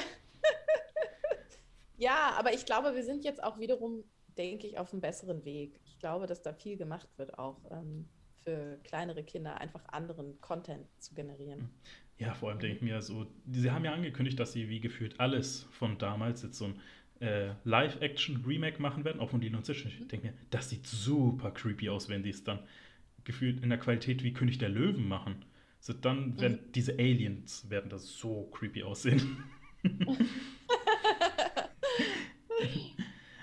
ja, aber ich glaube, wir sind jetzt auch wiederum, denke ich, auf einem besseren Weg. Ich glaube, dass da viel gemacht wird, auch ähm, für kleinere Kinder, einfach anderen Content zu generieren. Ja, vor allem denke ich mir so, sie haben ja angekündigt, dass sie wie gefühlt alles von damals jetzt so ein äh, Live-Action-Remake machen werden, auch von und Stitch. Ich denke mir, das sieht super creepy aus, wenn die es dann gefühlt in der Qualität wie König der Löwen machen. So dann werden mhm. diese Aliens werden das so creepy aussehen.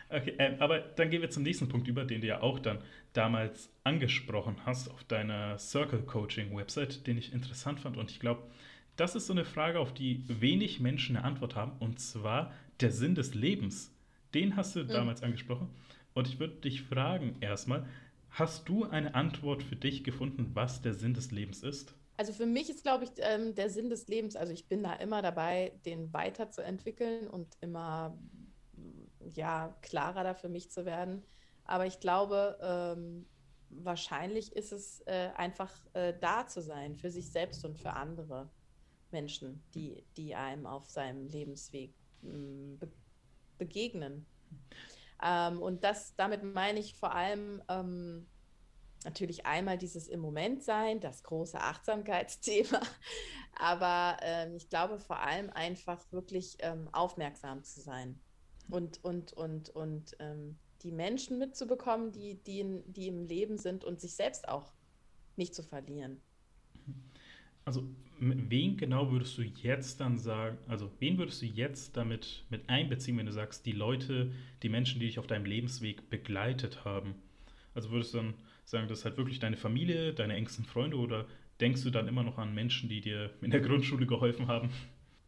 okay, äh, aber dann gehen wir zum nächsten Punkt über, den du ja auch dann damals angesprochen hast auf deiner Circle Coaching Website, den ich interessant fand. Und ich glaube, das ist so eine Frage, auf die wenig Menschen eine Antwort haben. Und zwar der Sinn des Lebens. Den hast du mhm. damals angesprochen. Und ich würde dich fragen erstmal, hast du eine Antwort für dich gefunden, was der Sinn des Lebens ist? Also für mich ist, glaube ich, ähm, der Sinn des Lebens, also ich bin da immer dabei, den weiterzuentwickeln und immer ja, klarer da für mich zu werden. Aber ich glaube, ähm, wahrscheinlich ist es äh, einfach äh, da zu sein für sich selbst und für andere Menschen, die, die einem auf seinem Lebensweg mm, be begegnen. Ähm, und das, damit meine ich vor allem ähm, natürlich einmal dieses im Moment sein, das große Achtsamkeitsthema, aber ähm, ich glaube vor allem einfach wirklich ähm, aufmerksam zu sein und, und, und, und ähm, die Menschen mitzubekommen, die, die, die im Leben sind und sich selbst auch nicht zu verlieren. Also wen genau würdest du jetzt dann sagen, also wen würdest du jetzt damit mit einbeziehen, wenn du sagst, die Leute, die Menschen, die dich auf deinem Lebensweg begleitet haben? Also würdest du dann sagen, das ist halt wirklich deine Familie, deine engsten Freunde oder denkst du dann immer noch an Menschen, die dir in der Grundschule geholfen haben?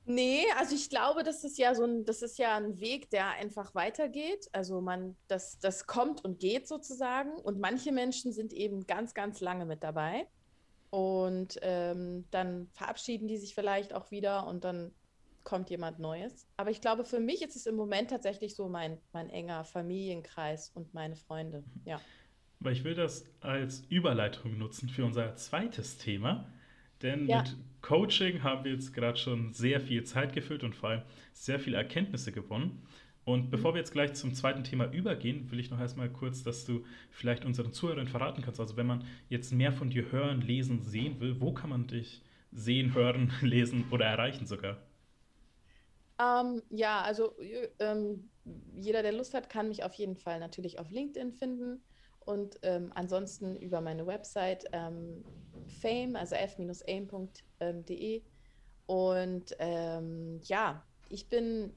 Nee, also ich glaube, das ist ja so ein, das ist ja ein Weg, der einfach weitergeht. Also man, das, das kommt und geht sozusagen. Und manche Menschen sind eben ganz, ganz lange mit dabei. Und ähm, dann verabschieden die sich vielleicht auch wieder und dann kommt jemand Neues. Aber ich glaube, für mich ist es im Moment tatsächlich so mein, mein enger Familienkreis und meine Freunde. Ja. Weil ich will das als Überleitung nutzen für unser zweites Thema. Denn ja. mit Coaching haben wir jetzt gerade schon sehr viel Zeit gefüllt und vor allem sehr viele Erkenntnisse gewonnen. Und bevor mhm. wir jetzt gleich zum zweiten Thema übergehen, will ich noch erstmal kurz, dass du vielleicht unseren Zuhörern verraten kannst. Also wenn man jetzt mehr von dir hören, lesen, sehen will, wo kann man dich sehen, hören, lesen oder erreichen sogar? Ähm, ja, also ähm, jeder, der Lust hat, kann mich auf jeden Fall natürlich auf LinkedIn finden und ähm, ansonsten über meine Website ähm, fame, also f-aim.de. Und ähm, ja, ich bin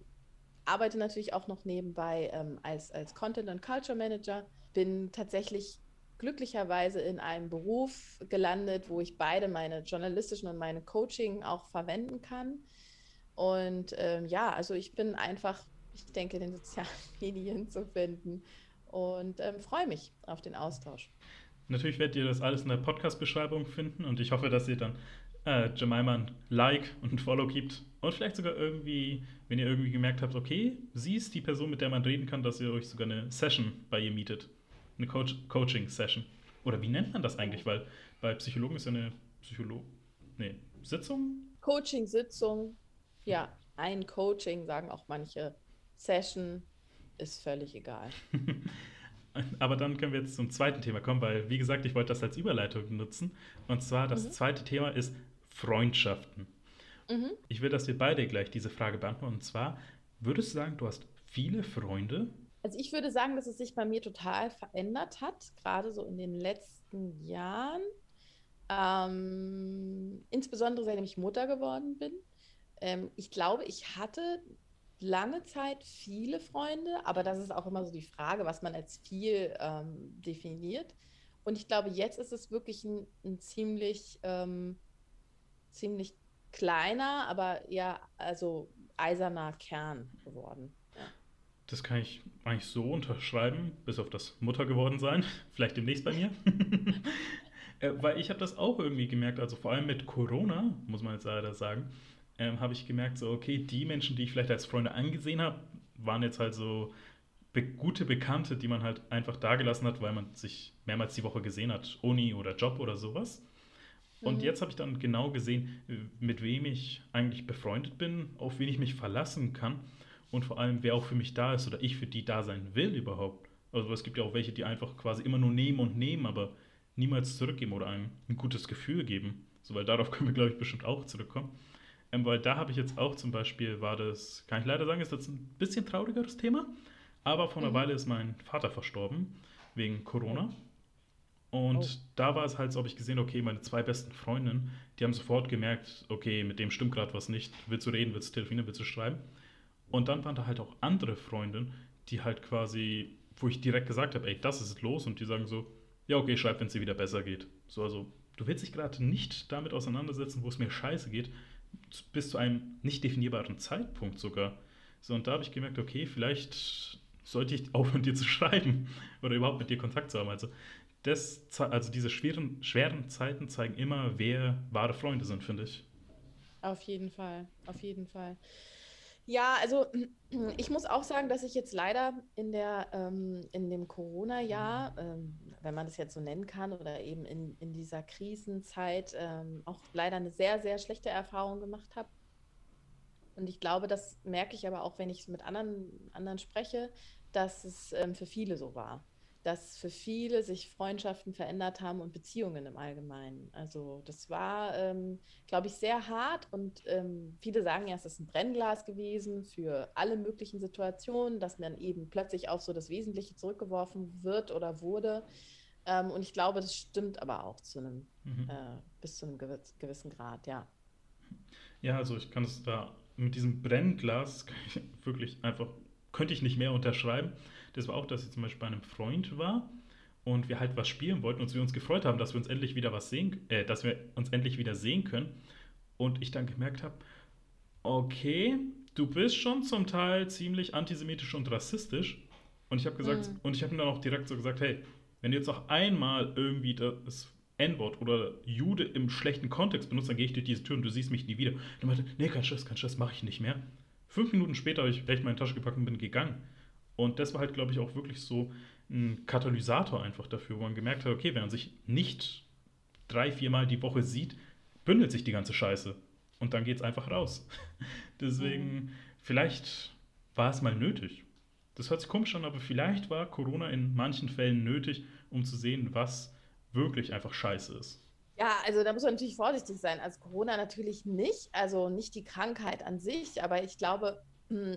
arbeite natürlich auch noch nebenbei ähm, als, als Content und Culture Manager. Bin tatsächlich glücklicherweise in einem Beruf gelandet, wo ich beide meine journalistischen und meine Coaching auch verwenden kann. Und ähm, ja, also ich bin einfach, ich denke, in den sozialen Medien zu finden und ähm, freue mich auf den Austausch. Natürlich werdet ihr das alles in der Podcast-Beschreibung finden und ich hoffe, dass ihr dann äh, Jemima ein Like und ein Follow gibt und vielleicht sogar irgendwie, wenn ihr irgendwie gemerkt habt, okay, sie ist die Person, mit der man reden kann, dass ihr euch sogar eine Session bei ihr mietet. Eine Coach Coaching-Session. Oder wie nennt man das eigentlich? Weil bei Psychologen ist ja eine Psycholo nee, Sitzung? Coaching-Sitzung. Ja, ein Coaching, sagen auch manche. Session ist völlig egal. Aber dann können wir jetzt zum zweiten Thema kommen, weil, wie gesagt, ich wollte das als Überleitung nutzen. Und zwar das mhm. zweite Thema ist Freundschaften. Mhm. Ich will, dass wir beide gleich diese Frage beantworten. Und zwar, würdest du sagen, du hast viele Freunde? Also ich würde sagen, dass es sich bei mir total verändert hat, gerade so in den letzten Jahren. Ähm, insbesondere seitdem ich Mutter geworden bin. Ähm, ich glaube, ich hatte lange Zeit viele Freunde, aber das ist auch immer so die Frage, was man als viel ähm, definiert. Und ich glaube, jetzt ist es wirklich ein, ein ziemlich, ähm, ziemlich kleiner, aber eher also eiserner Kern geworden. Ja. Das kann ich eigentlich so unterschreiben, bis auf das Mutter geworden sein. Vielleicht demnächst bei mir. äh, weil ich habe das auch irgendwie gemerkt, also vor allem mit Corona, muss man jetzt leider sagen, ähm, habe ich gemerkt, so, okay, die Menschen, die ich vielleicht als Freunde angesehen habe, waren jetzt halt so be gute Bekannte, die man halt einfach dagelassen hat, weil man sich mehrmals die Woche gesehen hat, Uni oder Job oder sowas. Und mhm. jetzt habe ich dann genau gesehen, mit wem ich eigentlich befreundet bin, auf wen ich mich verlassen kann und vor allem, wer auch für mich da ist oder ich für die da sein will überhaupt. Also es gibt ja auch welche, die einfach quasi immer nur nehmen und nehmen, aber niemals zurückgeben oder einem ein gutes Gefühl geben. So, weil darauf können wir, glaube ich, bestimmt auch zurückkommen. Ähm, weil da habe ich jetzt auch zum Beispiel, war das, kann ich leider sagen, ist das ein bisschen traurigeres Thema, aber vor einer mhm. Weile ist mein Vater verstorben wegen Corona. Und oh. da war es halt so, habe ich gesehen, okay, meine zwei besten Freundinnen, die haben sofort gemerkt, okay, mit dem stimmt gerade was nicht. Willst du reden, willst du telefonieren, willst du schreiben? Und dann waren da halt auch andere Freundinnen, die halt quasi, wo ich direkt gesagt habe, ey, das ist los. Und die sagen so, ja, okay, schreib, wenn es dir wieder besser geht. So, also, du willst dich gerade nicht damit auseinandersetzen, wo es mir scheiße geht, bis zu einem nicht definierbaren Zeitpunkt sogar. So, und da habe ich gemerkt, okay, vielleicht sollte ich aufhören, dir zu schreiben oder überhaupt mit dir Kontakt zu haben. Also, das, also diese schweren, schweren Zeiten zeigen immer, wer wahre Freunde sind, finde ich. Auf jeden Fall, auf jeden Fall. Ja, also ich muss auch sagen, dass ich jetzt leider in, der, ähm, in dem Corona-Jahr, ähm, wenn man das jetzt so nennen kann, oder eben in, in dieser Krisenzeit ähm, auch leider eine sehr, sehr schlechte Erfahrung gemacht habe. Und ich glaube, das merke ich aber auch, wenn ich mit anderen, anderen spreche, dass es ähm, für viele so war dass für viele sich Freundschaften verändert haben und Beziehungen im Allgemeinen. Also das war, ähm, glaube ich, sehr hart und ähm, viele sagen ja, es ist ein Brennglas gewesen für alle möglichen Situationen, dass man eben plötzlich auf so das Wesentliche zurückgeworfen wird oder wurde. Ähm, und ich glaube, das stimmt aber auch zu einem, mhm. äh, bis zu einem gewissen Grad, ja. Ja, also ich kann es da mit diesem Brennglas wirklich einfach, könnte ich nicht mehr unterschreiben das war auch, dass ich zum Beispiel bei einem Freund war und wir halt was spielen wollten und wir uns gefreut haben, dass wir uns endlich wieder was sehen, äh, dass wir uns endlich wieder sehen können. Und ich dann gemerkt habe, okay, du bist schon zum Teil ziemlich antisemitisch und rassistisch. Und ich habe gesagt, mhm. und ich habe ihm dann auch direkt so gesagt, hey, wenn du jetzt auch einmal irgendwie das N-Wort oder Jude im schlechten Kontext benutzt, dann gehe ich durch diese Tür und du siehst mich nie wieder. Und er meinte, nee, kein Stress, kein Stress, mache ich nicht mehr. Fünf Minuten später habe ich echt meine Tasche gepackt und bin gegangen. Und das war halt, glaube ich, auch wirklich so ein Katalysator einfach dafür, wo man gemerkt hat, okay, wenn man sich nicht drei, viermal die Woche sieht, bündelt sich die ganze Scheiße. Und dann geht es einfach raus. Deswegen, mhm. vielleicht war es mal nötig. Das hört sich komisch an, aber vielleicht war Corona in manchen Fällen nötig, um zu sehen, was wirklich einfach scheiße ist. Ja, also da muss man natürlich vorsichtig sein. Also Corona natürlich nicht, also nicht die Krankheit an sich, aber ich glaube,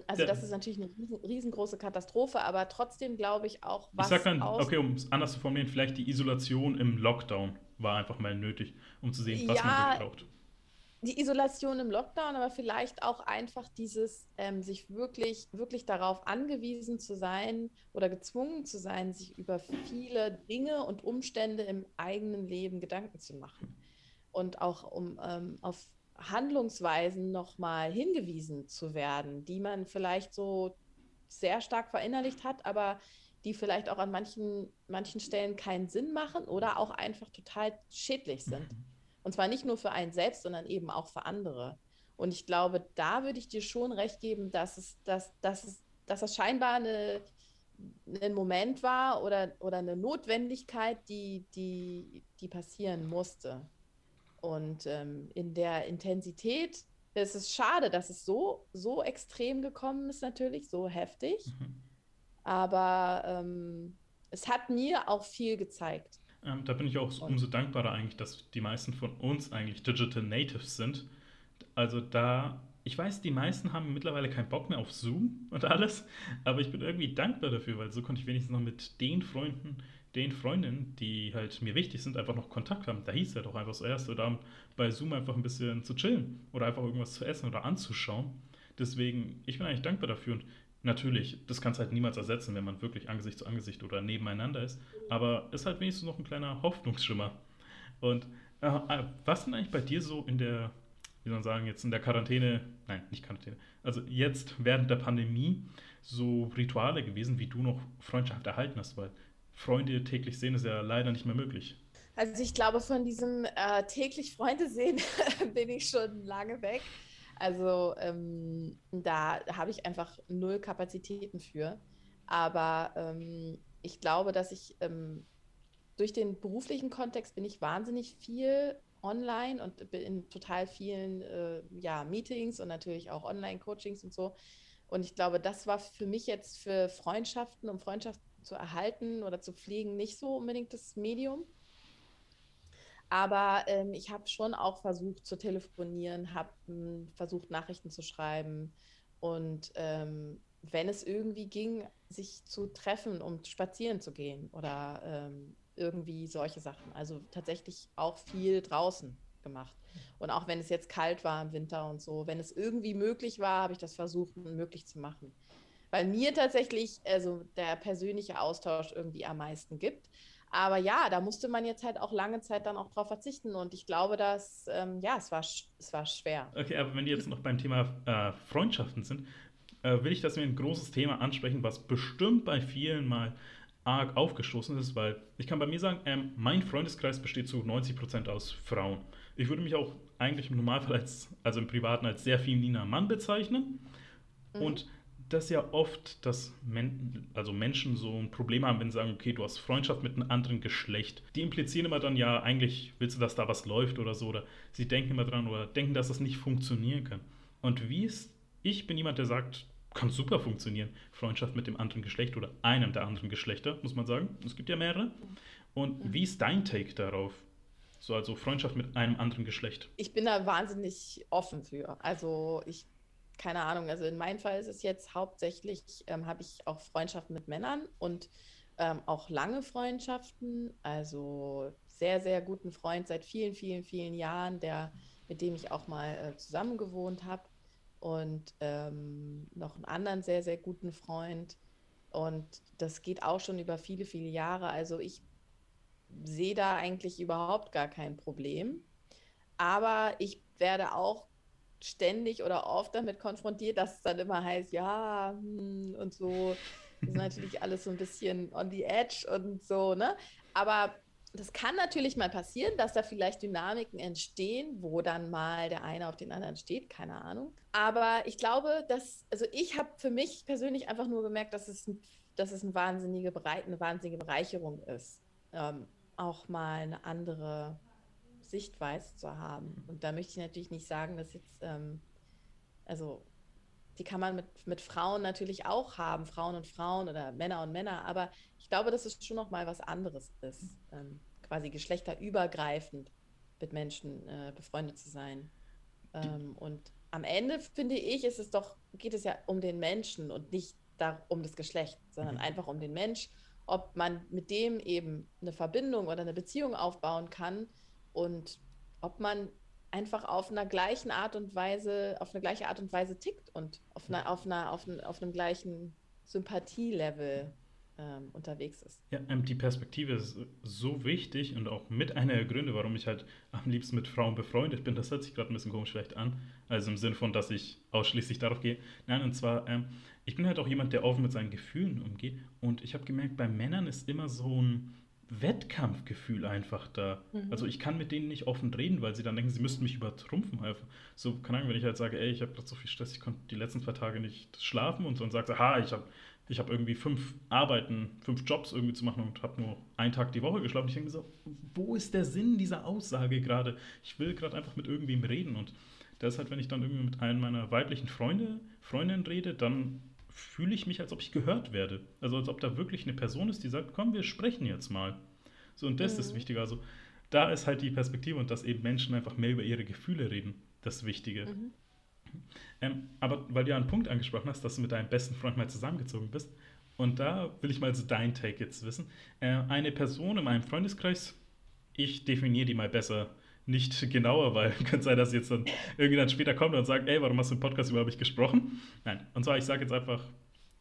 also das ist natürlich eine riesengroße Katastrophe, aber trotzdem glaube ich auch, was. Ich sag dann, okay, um es anders zu formulieren, vielleicht die Isolation im Lockdown war einfach mal nötig, um zu sehen, was ja, man wirklich braucht. Die Isolation im Lockdown, aber vielleicht auch einfach dieses, ähm, sich wirklich, wirklich darauf angewiesen zu sein oder gezwungen zu sein, sich über viele Dinge und Umstände im eigenen Leben Gedanken zu machen. Und auch um ähm, auf Handlungsweisen nochmal hingewiesen zu werden, die man vielleicht so sehr stark verinnerlicht hat, aber die vielleicht auch an manchen, manchen Stellen keinen Sinn machen oder auch einfach total schädlich sind. Mhm. Und zwar nicht nur für einen selbst, sondern eben auch für andere. Und ich glaube, da würde ich dir schon recht geben, dass es, dass, dass es, dass das scheinbar eine, ein Moment war oder, oder eine Notwendigkeit, die, die, die passieren musste. Und ähm, in der Intensität es ist schade, dass es so, so extrem gekommen ist, natürlich, so heftig. Mhm. Aber ähm, es hat mir auch viel gezeigt. Ähm, da bin ich auch umso dankbarer eigentlich, dass die meisten von uns eigentlich Digital Natives sind. Also da, ich weiß, die meisten haben mittlerweile keinen Bock mehr auf Zoom und alles, aber ich bin irgendwie dankbar dafür, weil so konnte ich wenigstens noch mit den Freunden den Freundinnen, die halt mir wichtig sind, einfach noch Kontakt haben. Da hieß ja doch einfach so erst oder bei Zoom einfach ein bisschen zu chillen oder einfach irgendwas zu essen oder anzuschauen. Deswegen, ich bin eigentlich dankbar dafür und natürlich, das kann es halt niemals ersetzen, wenn man wirklich Angesicht zu Angesicht oder nebeneinander ist. Aber ist halt wenigstens noch ein kleiner Hoffnungsschimmer. Und äh was denn eigentlich bei dir so in der wie soll man sagen, jetzt in der Quarantäne, nein, nicht Quarantäne, also jetzt während der Pandemie so Rituale gewesen, wie du noch Freundschaft erhalten hast, weil Freunde täglich sehen ist ja leider nicht mehr möglich. Also ich glaube, von diesem äh, täglich Freunde sehen bin ich schon lange weg. Also ähm, da habe ich einfach null Kapazitäten für. Aber ähm, ich glaube, dass ich ähm, durch den beruflichen Kontext bin ich wahnsinnig viel online und bin in total vielen äh, ja, Meetings und natürlich auch Online-Coachings und so. Und ich glaube, das war für mich jetzt für Freundschaften, um Freundschaften zu erhalten oder zu pflegen, nicht so unbedingt das Medium. Aber ähm, ich habe schon auch versucht zu telefonieren, habe hm, versucht, Nachrichten zu schreiben und ähm, wenn es irgendwie ging, sich zu treffen, um spazieren zu gehen oder ähm, irgendwie solche Sachen. Also tatsächlich auch viel draußen gemacht. Und auch wenn es jetzt kalt war im Winter und so, wenn es irgendwie möglich war, habe ich das versucht, möglich zu machen. Weil mir tatsächlich also der persönliche Austausch irgendwie am meisten gibt. Aber ja, da musste man jetzt halt auch lange Zeit dann auch drauf verzichten. Und ich glaube, dass, ähm, ja, es war, es war schwer. Okay, aber wenn die jetzt noch beim Thema äh, Freundschaften sind, äh, will ich, dass wir ein großes Thema ansprechen, was bestimmt bei vielen mal arg aufgestoßen ist, weil ich kann bei mir sagen, ähm, mein Freundeskreis besteht zu 90% aus Frauen. Ich würde mich auch eigentlich im Normalfall als, also im Privaten als sehr femininer Mann bezeichnen. Mhm. Und das ja oft, dass Men also Menschen so ein Problem haben, wenn sie sagen, okay, du hast Freundschaft mit einem anderen Geschlecht. Die implizieren immer dann, ja, eigentlich willst du, dass da was läuft oder so. Oder sie denken immer dran oder denken, dass das nicht funktionieren kann. Und wie ist, ich bin jemand, der sagt, kann super funktionieren. Freundschaft mit dem anderen Geschlecht oder einem der anderen Geschlechter, muss man sagen. Es gibt ja mehrere. Und mhm. wie ist dein Take darauf? So, also Freundschaft mit einem anderen Geschlecht. Ich bin da wahnsinnig offen für. Also ich, keine Ahnung, also in meinem Fall ist es jetzt hauptsächlich, ähm, habe ich auch Freundschaften mit Männern und ähm, auch lange Freundschaften. Also sehr, sehr guten Freund seit vielen, vielen, vielen Jahren, der, mit dem ich auch mal äh, zusammen gewohnt habe und ähm, noch einen anderen sehr, sehr guten Freund. Und das geht auch schon über viele, viele Jahre. Also ich sehe da eigentlich überhaupt gar kein Problem. Aber ich werde auch ständig oder oft damit konfrontiert, dass es dann immer heißt, ja, hm, und so. Das ist natürlich alles so ein bisschen on the edge und so, ne? Aber das kann natürlich mal passieren, dass da vielleicht Dynamiken entstehen, wo dann mal der eine auf den anderen steht, keine Ahnung. Aber ich glaube, dass, also ich habe für mich persönlich einfach nur gemerkt, dass es, dass es eine, wahnsinnige eine wahnsinnige Bereicherung ist, ähm, auch mal eine andere Sichtweise zu haben. Und da möchte ich natürlich nicht sagen, dass jetzt, ähm, also die kann man mit, mit Frauen natürlich auch haben, Frauen und Frauen oder Männer und Männer, aber ich glaube, dass es schon noch mal was anderes ist, ähm, quasi geschlechterübergreifend mit Menschen äh, befreundet zu sein. Ähm, und am Ende finde ich, ist es doch, geht es ja um den Menschen und nicht da, um das Geschlecht, sondern mhm. einfach um den Mensch, ob man mit dem eben eine Verbindung oder eine Beziehung aufbauen kann und ob man einfach auf einer gleichen Art und Weise, auf eine gleiche Art und Weise tickt und auf, einer, auf, einer, auf, ein, auf einem gleichen Sympathielevel ähm, unterwegs ist. Ja, ähm, die Perspektive ist so wichtig und auch mit einer der Gründe, warum ich halt am liebsten mit Frauen befreundet bin. Das hört sich gerade ein bisschen komisch vielleicht an. Also im Sinne von, dass ich ausschließlich darauf gehe. Nein, und zwar, ähm, ich bin halt auch jemand, der offen mit seinen Gefühlen umgeht. Und ich habe gemerkt, bei Männern ist immer so ein Wettkampfgefühl einfach da. Mhm. Also ich kann mit denen nicht offen reden, weil sie dann denken, sie müssten mich übertrumpfen. Einfach. So, keine Ahnung, wenn ich halt sage, ey, ich habe gerade so viel Stress, ich konnte die letzten zwei Tage nicht schlafen und so und sagst, aha, ich habe ich hab irgendwie fünf Arbeiten, fünf Jobs irgendwie zu machen und habe nur einen Tag die Woche geschlafen. Ich denke mir so, wo ist der Sinn dieser Aussage gerade? Ich will gerade einfach mit irgendwem reden und deshalb, wenn ich dann irgendwie mit einem meiner weiblichen Freunde, Freundinnen rede, dann fühle ich mich, als ob ich gehört werde. Also als ob da wirklich eine Person ist, die sagt, komm, wir sprechen jetzt mal. So, und das mhm. ist wichtiger. Also da ist halt die Perspektive und dass eben Menschen einfach mehr über ihre Gefühle reden, das Wichtige. Mhm. Ähm, aber weil du ja einen Punkt angesprochen hast, dass du mit deinem besten Freund mal zusammengezogen bist, und da will ich mal so dein Take jetzt wissen. Äh, eine Person in meinem Freundeskreis, ich definiere die mal besser nicht genauer, weil könnte sein, dass jetzt dann irgendwie dann später kommt und sagt, ey, warum hast du im Podcast überhaupt nicht gesprochen? Nein, und zwar, ich sage jetzt einfach,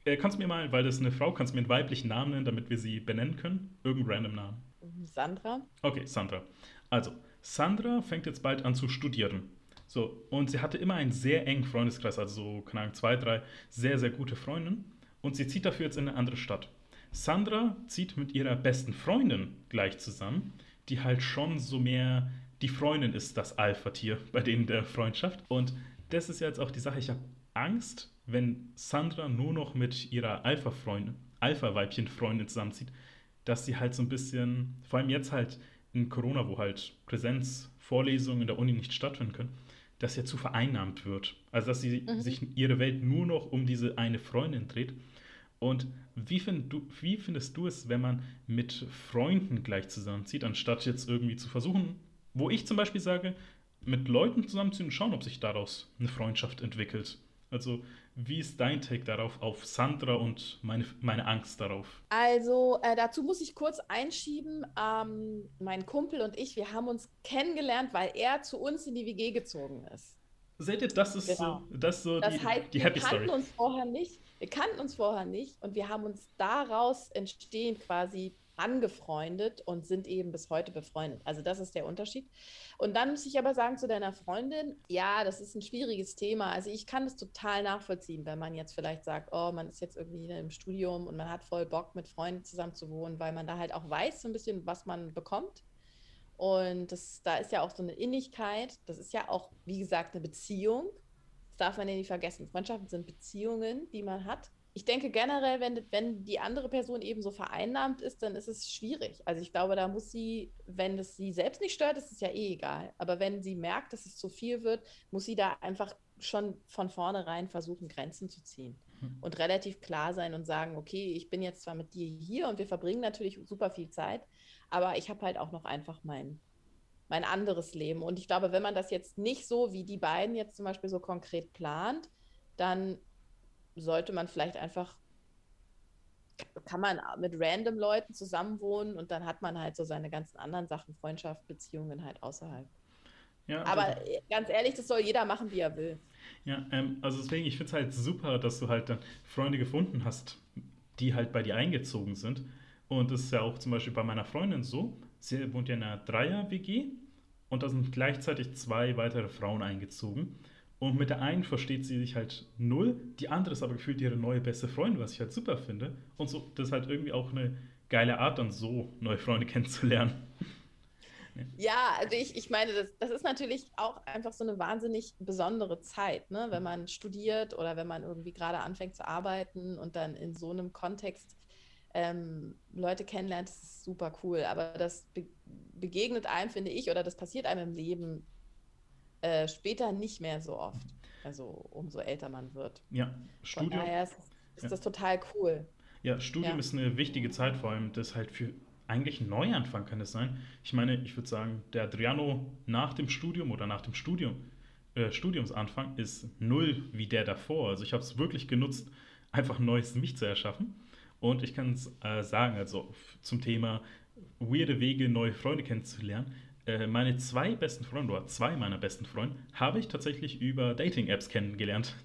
äh, kannst du mir mal, weil das eine Frau, kannst du mir einen weiblichen Namen nennen, damit wir sie benennen können? Irgendeinen random Namen. Sandra. Okay, Sandra. Also, Sandra fängt jetzt bald an zu studieren. So, und sie hatte immer einen sehr engen Freundeskreis, also so, keine Ahnung, zwei, drei sehr, sehr gute Freundinnen. Und sie zieht dafür jetzt in eine andere Stadt. Sandra zieht mit ihrer besten Freundin gleich zusammen, die halt schon so mehr die Freundin ist, das Alpha-Tier bei denen der Freundschaft. Und das ist jetzt auch die Sache. Ich habe Angst, wenn Sandra nur noch mit ihrer Alpha-Freundin, Alpha-Weibchen-Freundin zusammenzieht, dass sie halt so ein bisschen, vor allem jetzt halt in Corona, wo halt Präsenzvorlesungen in der Uni nicht stattfinden können, dass sie zu vereinnahmt wird. Also dass sie mhm. sich ihre Welt nur noch um diese eine Freundin dreht. Und wie, find du, wie findest du es, wenn man mit Freunden gleich zusammenzieht, anstatt jetzt irgendwie zu versuchen, wo ich zum Beispiel sage, mit Leuten zusammenziehen und schauen, ob sich daraus eine Freundschaft entwickelt? Also, wie ist dein Take darauf, auf Sandra und meine, meine Angst darauf? Also, äh, dazu muss ich kurz einschieben. Ähm, mein Kumpel und ich, wir haben uns kennengelernt, weil er zu uns in die WG gezogen ist. Seht ihr, das ist genau. so, das so das die, heißt, die Happy Story. Wir kannten uns vorher nicht. Wir kannten uns vorher nicht und wir haben uns daraus entstehen quasi angefreundet und sind eben bis heute befreundet. Also das ist der Unterschied. Und dann muss ich aber sagen zu deiner Freundin, ja, das ist ein schwieriges Thema. Also ich kann das total nachvollziehen, wenn man jetzt vielleicht sagt, oh, man ist jetzt irgendwie im Studium und man hat voll Bock, mit Freunden zusammen zu wohnen, weil man da halt auch weiß so ein bisschen, was man bekommt. Und das, da ist ja auch so eine Innigkeit. Das ist ja auch, wie gesagt, eine Beziehung. Das darf man ja nicht vergessen. Freundschaften sind Beziehungen, die man hat ich denke generell, wenn, wenn die andere Person eben so vereinnahmt ist, dann ist es schwierig. Also ich glaube, da muss sie, wenn es sie selbst nicht stört, ist es ja eh egal. Aber wenn sie merkt, dass es zu viel wird, muss sie da einfach schon von vornherein versuchen, Grenzen zu ziehen. Mhm. Und relativ klar sein und sagen, okay, ich bin jetzt zwar mit dir hier und wir verbringen natürlich super viel Zeit, aber ich habe halt auch noch einfach mein, mein anderes Leben. Und ich glaube, wenn man das jetzt nicht so wie die beiden jetzt zum Beispiel so konkret plant, dann sollte man vielleicht einfach, kann man mit random Leuten zusammenwohnen und dann hat man halt so seine ganzen anderen Sachen, Freundschaft, Beziehungen halt außerhalb. Ja, Aber also, ganz ehrlich, das soll jeder machen, wie er will. Ja, ähm, also deswegen, ich finde es halt super, dass du halt dann Freunde gefunden hast, die halt bei dir eingezogen sind. Und das ist ja auch zum Beispiel bei meiner Freundin so. Sie wohnt ja in einer Dreier-WG und da sind gleichzeitig zwei weitere Frauen eingezogen. Und mit der einen versteht sie sich halt null, die andere ist aber gefühlt ihre neue beste Freundin, was ich halt super finde. Und so, das ist halt irgendwie auch eine geile Art, dann so neue Freunde kennenzulernen. Ja, also ich, ich meine, das, das ist natürlich auch einfach so eine wahnsinnig besondere Zeit, ne? wenn man studiert oder wenn man irgendwie gerade anfängt zu arbeiten und dann in so einem Kontext ähm, Leute kennenlernt, das ist super cool. Aber das be begegnet einem, finde ich, oder das passiert einem im Leben äh, später nicht mehr so oft. Also umso älter man wird. Ja, Studium. Von daher ist, ist ja. das total cool. Ja, Studium ja. ist eine wichtige Zeit, vor allem das halt für eigentlich ein Neuanfang kann es sein. Ich meine, ich würde sagen, der Adriano nach dem Studium oder nach dem Studium, äh, Studiumsanfang ist null wie der davor. Also ich habe es wirklich genutzt, einfach ein neues Mich zu erschaffen. Und ich kann es äh, sagen, also zum Thema weirde Wege, neue Freunde kennenzulernen. Äh, meine zwei besten Freunde, oder zwei meiner besten Freunde, habe ich tatsächlich über Dating-Apps kennengelernt.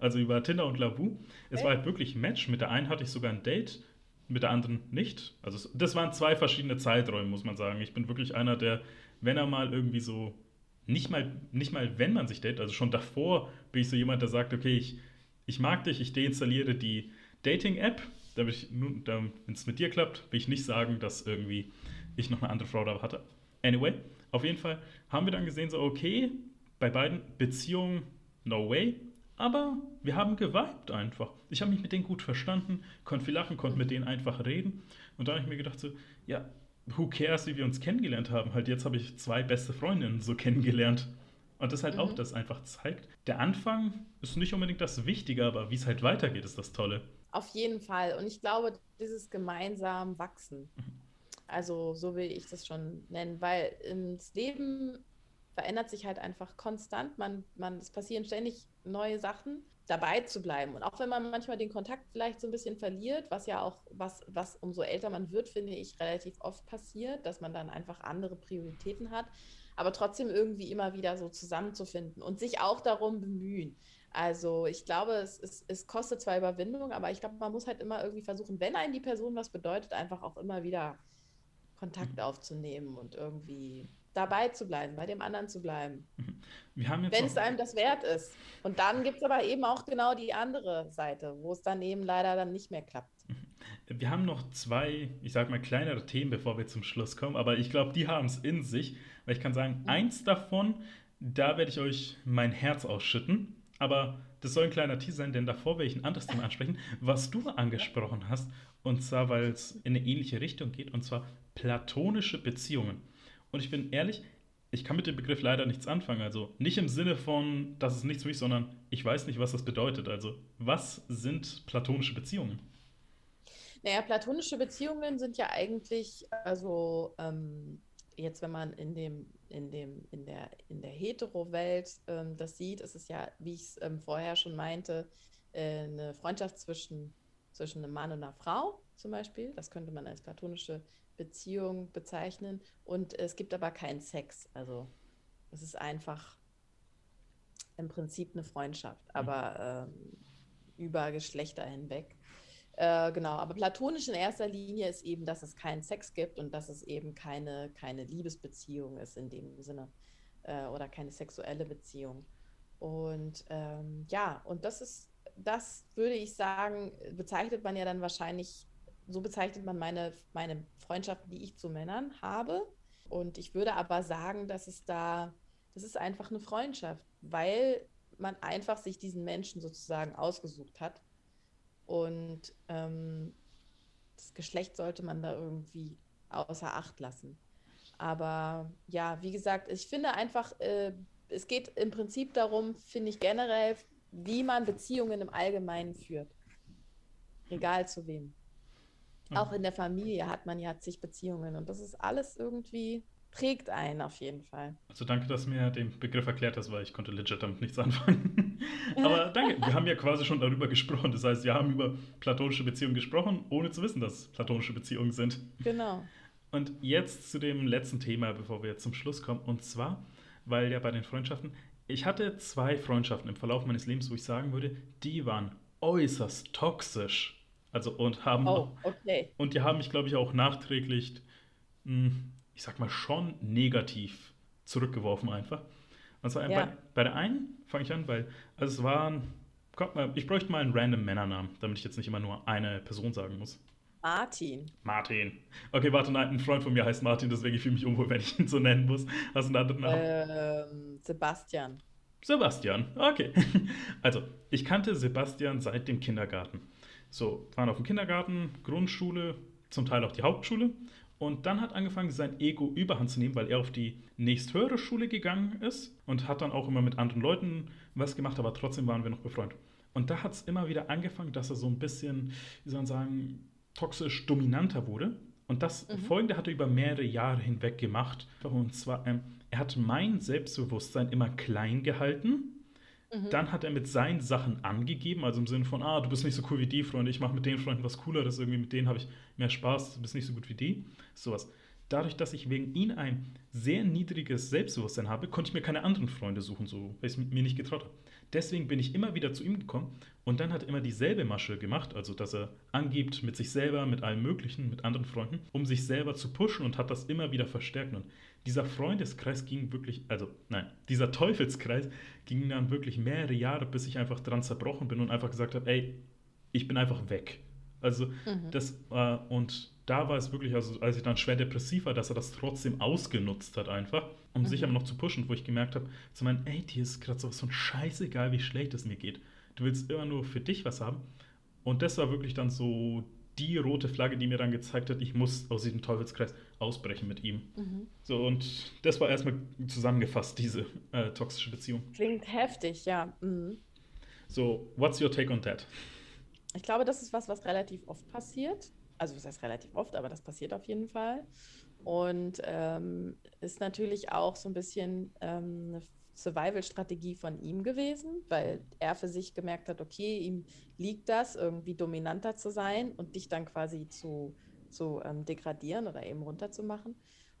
Also über Tinder und Lavu. Es war halt wirklich ein Match. Mit der einen hatte ich sogar ein Date, mit der anderen nicht. Also das waren zwei verschiedene Zeiträume, muss man sagen. Ich bin wirklich einer, der, wenn er mal irgendwie so, nicht mal, nicht mal wenn man sich datet, also schon davor bin ich so jemand, der sagt, okay, ich, ich mag dich, ich deinstalliere die Dating-App, damit wenn es mit dir klappt, will ich nicht sagen, dass irgendwie ich noch eine andere Frau da hatte. Anyway, auf jeden Fall haben wir dann gesehen, so, okay, bei beiden Beziehungen, no way. Aber wir haben geweibt einfach. Ich habe mich mit denen gut verstanden, konnte viel lachen, konnte mit denen einfach reden. Und da habe ich mir gedacht, so, ja, who cares, wie wir uns kennengelernt haben. Halt, jetzt habe ich zwei beste Freundinnen so kennengelernt. Und das halt mhm. auch das einfach zeigt. Der Anfang ist nicht unbedingt das Wichtige, aber wie es halt weitergeht, ist das Tolle. Auf jeden Fall. Und ich glaube, dieses gemeinsam Wachsen. Mhm. Also so will ich das schon nennen, weil ins Leben verändert sich halt einfach konstant. Man, man, es passieren ständig neue Sachen, dabei zu bleiben. Und auch wenn man manchmal den Kontakt vielleicht so ein bisschen verliert, was ja auch, was, was umso älter man wird, finde ich, relativ oft passiert, dass man dann einfach andere Prioritäten hat, aber trotzdem irgendwie immer wieder so zusammenzufinden und sich auch darum bemühen. Also ich glaube, es, es, es kostet zwar Überwindung, aber ich glaube, man muss halt immer irgendwie versuchen, wenn einem die Person was bedeutet, einfach auch immer wieder Kontakt mhm. aufzunehmen und irgendwie dabei zu bleiben, bei dem anderen zu bleiben. Mhm. Wenn es einem das wert ist. Und dann gibt es aber eben auch genau die andere Seite, wo es dann eben leider dann nicht mehr klappt. Mhm. Wir haben noch zwei, ich sag mal, kleinere Themen, bevor wir zum Schluss kommen, aber ich glaube, die haben es in sich. Weil ich kann sagen, mhm. eins davon, da werde ich euch mein Herz ausschütten. Aber das soll ein kleiner Teaser sein, denn davor werde ich ein anderes Thema ansprechen, was du angesprochen hast. Und zwar, weil es in eine ähnliche Richtung geht, und zwar platonische Beziehungen. Und ich bin ehrlich, ich kann mit dem Begriff leider nichts anfangen. Also nicht im Sinne von, das ist nichts für mich, sondern ich weiß nicht, was das bedeutet. Also was sind platonische Beziehungen? Naja, platonische Beziehungen sind ja eigentlich, also ähm, jetzt, wenn man in dem, in dem, in der, in der Hetero-Welt ähm, das sieht, ist es ja, wie ich es ähm, vorher schon meinte, äh, eine Freundschaft zwischen, zwischen einem Mann und einer Frau zum Beispiel. Das könnte man als platonische Beziehung bezeichnen. Und es gibt aber keinen Sex. Also es ist einfach im Prinzip eine Freundschaft, mhm. aber ähm, über Geschlechter hinweg. Äh, genau, aber platonisch in erster Linie ist eben, dass es keinen Sex gibt und dass es eben keine, keine Liebesbeziehung ist in dem Sinne äh, oder keine sexuelle Beziehung. Und ähm, ja, und das ist, das würde ich sagen, bezeichnet man ja dann wahrscheinlich, so bezeichnet man meine, meine Freundschaften, die ich zu Männern habe. Und ich würde aber sagen, dass es da, das ist einfach eine Freundschaft, weil man einfach sich diesen Menschen sozusagen ausgesucht hat und ähm, das Geschlecht sollte man da irgendwie außer Acht lassen. Aber ja, wie gesagt, ich finde einfach, äh, es geht im Prinzip darum, finde ich generell, wie man Beziehungen im Allgemeinen führt. Egal zu wem. Mhm. Auch in der Familie hat man ja zig Beziehungen und das ist alles irgendwie prägt einen auf jeden Fall. Also danke, dass du mir den Begriff erklärt hast, weil ich konnte legit damit nichts anfangen. Aber danke, wir haben ja quasi schon darüber gesprochen. Das heißt, wir haben über platonische Beziehungen gesprochen, ohne zu wissen, dass es platonische Beziehungen sind. Genau. Und jetzt zu dem letzten Thema, bevor wir zum Schluss kommen. Und zwar, weil ja bei den Freundschaften, ich hatte zwei Freundschaften im Verlauf meines Lebens, wo ich sagen würde, die waren äußerst toxisch. Also und haben oh, okay. und die haben mich, glaube ich, auch nachträglich hm, ich sag mal, schon negativ zurückgeworfen einfach. Und zwar ja. bei, bei, der einen fange ich an, weil also es waren, mal, ich bräuchte mal einen random Männernamen, damit ich jetzt nicht immer nur eine Person sagen muss. Martin. Martin. Okay, warte, nein, ein Freund von mir heißt Martin, deswegen fühle ich mich unwohl, wenn ich ihn so nennen muss. Hast du einen anderen Namen? Ähm, Sebastian. Sebastian, okay. Also, ich kannte Sebastian seit dem Kindergarten. So, waren auf dem Kindergarten, Grundschule, zum Teil auch die Hauptschule. Und dann hat angefangen, sein Ego überhand zu nehmen, weil er auf die nächsthöhere Schule gegangen ist und hat dann auch immer mit anderen Leuten was gemacht, aber trotzdem waren wir noch befreundet. Und da hat es immer wieder angefangen, dass er so ein bisschen, wie soll man sagen, toxisch dominanter wurde. Und das mhm. Folgende hat er über mehrere Jahre hinweg gemacht. Und zwar, ähm, er hat mein Selbstbewusstsein immer klein gehalten Mhm. Dann hat er mit seinen Sachen angegeben, also im Sinne von, ah, du bist nicht so cool wie die Freunde, ich mache mit den Freunden was Cooleres, irgendwie mit denen habe ich mehr Spaß, du bist nicht so gut wie die. Sowas. Dadurch, dass ich wegen ihn ein sehr niedriges Selbstbewusstsein habe, konnte ich mir keine anderen Freunde suchen, so, weil ich es mir nicht getraut habe. Deswegen bin ich immer wieder zu ihm gekommen und dann hat er immer dieselbe Masche gemacht, also dass er angibt mit sich selber, mit allem Möglichen, mit anderen Freunden, um sich selber zu pushen und hat das immer wieder verstärkt. Und dieser Freundeskreis ging wirklich, also nein, dieser Teufelskreis ging dann wirklich mehrere Jahre, bis ich einfach dran zerbrochen bin und einfach gesagt habe, ey, ich bin einfach weg. Also mhm. das äh, und da war es wirklich, also als ich dann schwer depressiv war, dass er das trotzdem ausgenutzt hat einfach, um mhm. sich aber noch zu pushen, wo ich gemerkt habe, zu meinen, ey, dir ist gerade sowas von scheißegal, wie schlecht es mir geht. Du willst immer nur für dich was haben. Und das war wirklich dann so die rote Flagge, die mir dann gezeigt hat, ich muss aus diesem Teufelskreis ausbrechen mit ihm. Mhm. So, und das war erstmal zusammengefasst, diese äh, toxische Beziehung. Klingt heftig, ja. Mhm. So, what's your take on that? Ich glaube, das ist was, was relativ oft passiert. Also, das heißt relativ oft, aber das passiert auf jeden Fall. Und ähm, ist natürlich auch so ein bisschen ähm, eine Survival-Strategie von ihm gewesen, weil er für sich gemerkt hat, okay, ihm liegt das, irgendwie dominanter zu sein und dich dann quasi zu, zu ähm, degradieren oder eben runterzumachen.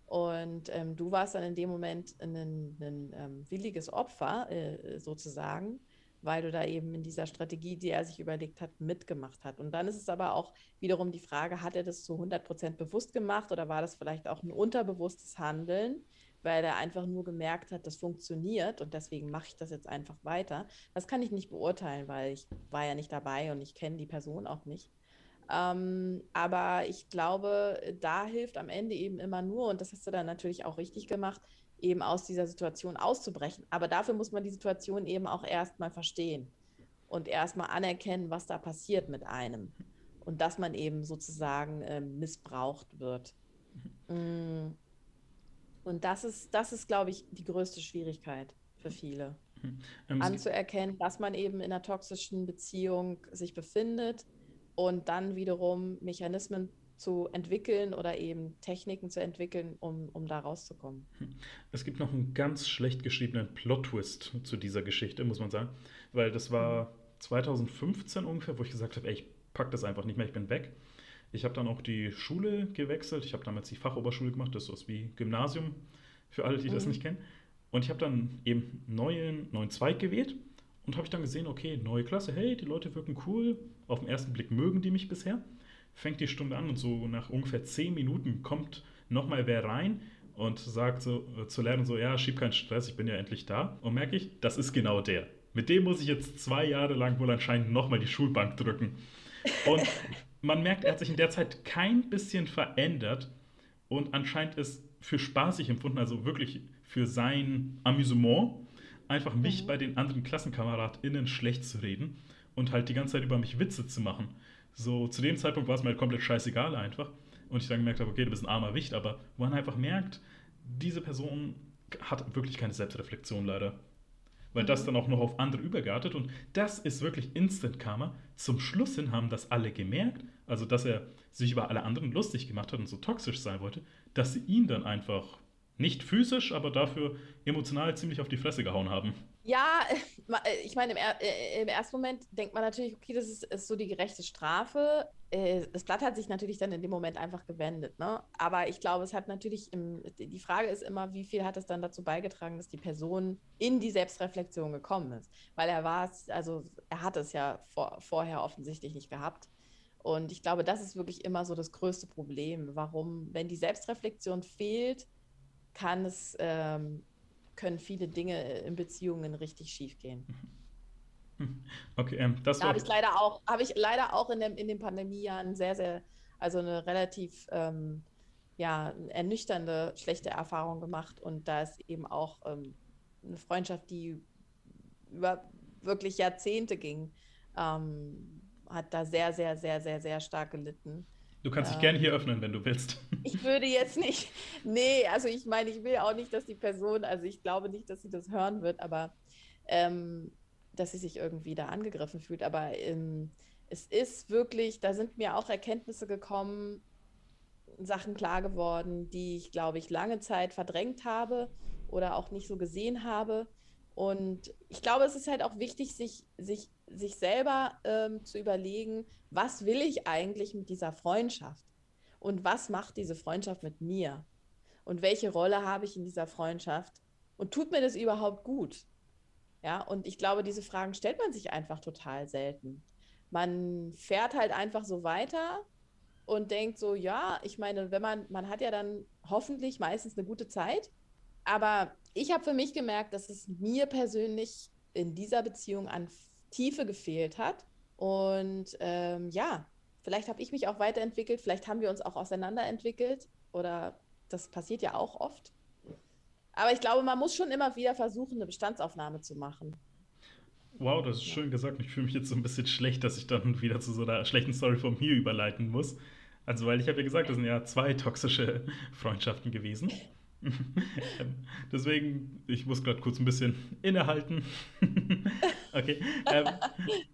Und ähm, du warst dann in dem Moment ein, ein ähm, williges Opfer äh, sozusagen, weil du da eben in dieser Strategie, die er sich überlegt hat, mitgemacht hat. Und dann ist es aber auch wiederum die Frage, hat er das zu 100 Prozent bewusst gemacht oder war das vielleicht auch ein unterbewusstes Handeln? weil er einfach nur gemerkt hat, das funktioniert und deswegen mache ich das jetzt einfach weiter. Das kann ich nicht beurteilen, weil ich war ja nicht dabei und ich kenne die Person auch nicht. Ähm, aber ich glaube, da hilft am Ende eben immer nur, und das hast du dann natürlich auch richtig gemacht, eben aus dieser Situation auszubrechen. Aber dafür muss man die Situation eben auch erstmal verstehen und erstmal anerkennen, was da passiert mit einem und dass man eben sozusagen äh, missbraucht wird. Mhm. Und das ist, das ist, glaube ich, die größte Schwierigkeit für viele. Mhm. Ähm, Anzuerkennen, dass man eben in einer toxischen Beziehung sich befindet und dann wiederum Mechanismen zu entwickeln oder eben Techniken zu entwickeln, um, um da rauszukommen. Hm. Es gibt noch einen ganz schlecht geschriebenen Plot-Twist zu dieser Geschichte, muss man sagen, weil das war 2015 mhm. ungefähr, wo ich gesagt habe, ey, ich pack das einfach nicht mehr, ich bin weg. Ich habe dann auch die Schule gewechselt, ich habe damals die Fachoberschule gemacht, das ist was wie Gymnasium, für alle, die mhm. das nicht kennen. Und ich habe dann eben neuen, neuen Zweig gewählt und habe ich dann gesehen, okay, neue Klasse, hey, die Leute wirken cool, auf den ersten Blick mögen die mich bisher fängt die Stunde an und so nach ungefähr zehn Minuten kommt nochmal wer rein und sagt so äh, zu lernen so, ja, schieb keinen Stress, ich bin ja endlich da. Und merke ich, das ist genau der. Mit dem muss ich jetzt zwei Jahre lang wohl anscheinend nochmal die Schulbank drücken. Und man merkt, er hat sich in der Zeit kein bisschen verändert und anscheinend ist für spaßig empfunden, also wirklich für sein Amüsement, einfach mich mhm. bei den anderen KlassenkameradInnen schlecht zu reden und halt die ganze Zeit über mich Witze zu machen. So, zu dem Zeitpunkt war es mir halt komplett scheißegal einfach. Und ich dann gemerkt habe, okay, du bist ein armer Wicht, aber wo man einfach merkt, diese Person hat wirklich keine Selbstreflexion leider. Weil das mhm. dann auch noch auf andere übergartet und das ist wirklich Instant Karma. Zum Schluss hin haben das alle gemerkt, also dass er sich über alle anderen lustig gemacht hat und so toxisch sein wollte, dass sie ihn dann einfach nicht physisch, aber dafür emotional ziemlich auf die Fresse gehauen haben. Ja, äh, ich meine, im, äh, im, ersten Moment denkt man natürlich, okay, das ist, ist, so die gerechte Strafe. Äh, das Blatt hat sich natürlich dann in dem Moment einfach gewendet. Ne? Aber ich glaube, es hat natürlich, im, die Frage ist immer, wie viel hat es dann dazu beigetragen, dass die Person in die Selbstreflexion gekommen ist? Weil er war es, also er hat es ja vor, vorher offensichtlich nicht gehabt. Und ich glaube, das ist wirklich immer so das größte Problem. Warum, wenn die Selbstreflexion fehlt, kann es ähm, können viele Dinge in Beziehungen richtig schief gehen. Okay, ähm, das da habe ich leider auch, habe ich leider auch in, dem, in den Pandemiejahren sehr, sehr, also eine relativ ähm, ja, ernüchternde, schlechte Erfahrung gemacht. Und da ist eben auch ähm, eine Freundschaft, die über wirklich Jahrzehnte ging, ähm, hat da sehr, sehr, sehr, sehr, sehr stark gelitten. Du kannst dich gerne hier öffnen, wenn du willst. Ich würde jetzt nicht, nee, also ich meine, ich will auch nicht, dass die Person, also ich glaube nicht, dass sie das hören wird, aber ähm, dass sie sich irgendwie da angegriffen fühlt. Aber ähm, es ist wirklich, da sind mir auch Erkenntnisse gekommen, Sachen klar geworden, die ich, glaube ich, lange Zeit verdrängt habe oder auch nicht so gesehen habe. Und ich glaube, es ist halt auch wichtig, sich, sich, sich selber ähm, zu überlegen, was will ich eigentlich mit dieser Freundschaft? Und was macht diese Freundschaft mit mir? Und welche Rolle habe ich in dieser Freundschaft? Und tut mir das überhaupt gut? Ja, und ich glaube, diese Fragen stellt man sich einfach total selten. Man fährt halt einfach so weiter und denkt so, ja, ich meine, wenn man, man hat ja dann hoffentlich meistens eine gute Zeit, aber ich habe für mich gemerkt, dass es mir persönlich in dieser Beziehung an Tiefe gefehlt hat. Und ähm, ja, vielleicht habe ich mich auch weiterentwickelt, vielleicht haben wir uns auch auseinanderentwickelt oder das passiert ja auch oft. Aber ich glaube, man muss schon immer wieder versuchen, eine Bestandsaufnahme zu machen. Wow, das ist ja. schön gesagt. Ich fühle mich jetzt so ein bisschen schlecht, dass ich dann wieder zu so einer schlechten Story von mir überleiten muss. Also, weil ich habe ja gesagt, das sind ja zwei toxische Freundschaften gewesen. Deswegen, ich muss gerade kurz ein bisschen innehalten. okay. Ähm,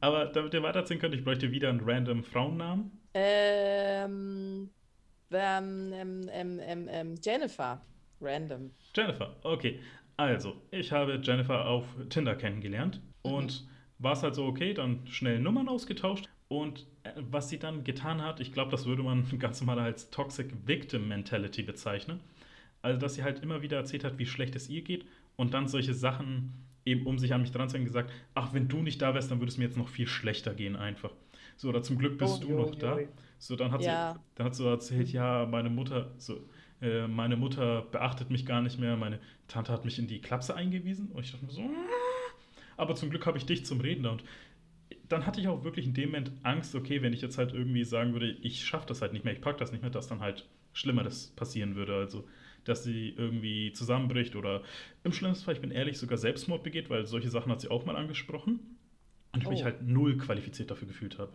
aber damit ihr weiterziehen könnt, ich bräuchte wieder einen random Frauennamen. Ähm, ähm, ähm, ähm, Jennifer. Random. Jennifer, okay. Also, ich habe Jennifer auf Tinder kennengelernt mhm. und war es halt so, okay, dann schnell Nummern ausgetauscht. Und äh, was sie dann getan hat, ich glaube, das würde man ganz normal als Toxic Victim Mentality bezeichnen. Also, dass sie halt immer wieder erzählt hat, wie schlecht es ihr geht und dann solche Sachen eben, um sich an mich dran zu hängen, gesagt, ach, wenn du nicht da wärst, dann würde es mir jetzt noch viel schlechter gehen einfach. So, oder zum Glück bist oh, du jo, noch jo. da. So, dann hat, ja. sie, dann hat sie erzählt, ja, meine Mutter, so, äh, meine Mutter beachtet mich gar nicht mehr, meine Tante hat mich in die Klapse eingewiesen und ich dachte mir so, aber zum Glück habe ich dich zum Reden da und dann hatte ich auch wirklich in dem Moment Angst, okay, wenn ich jetzt halt irgendwie sagen würde, ich schaffe das halt nicht mehr, ich packe das nicht mehr, dass dann halt Schlimmeres passieren würde. Also, dass sie irgendwie zusammenbricht oder im schlimmsten Fall, ich bin ehrlich, sogar Selbstmord begeht, weil solche Sachen hat sie auch mal angesprochen und ich oh. mich halt null qualifiziert dafür gefühlt habe.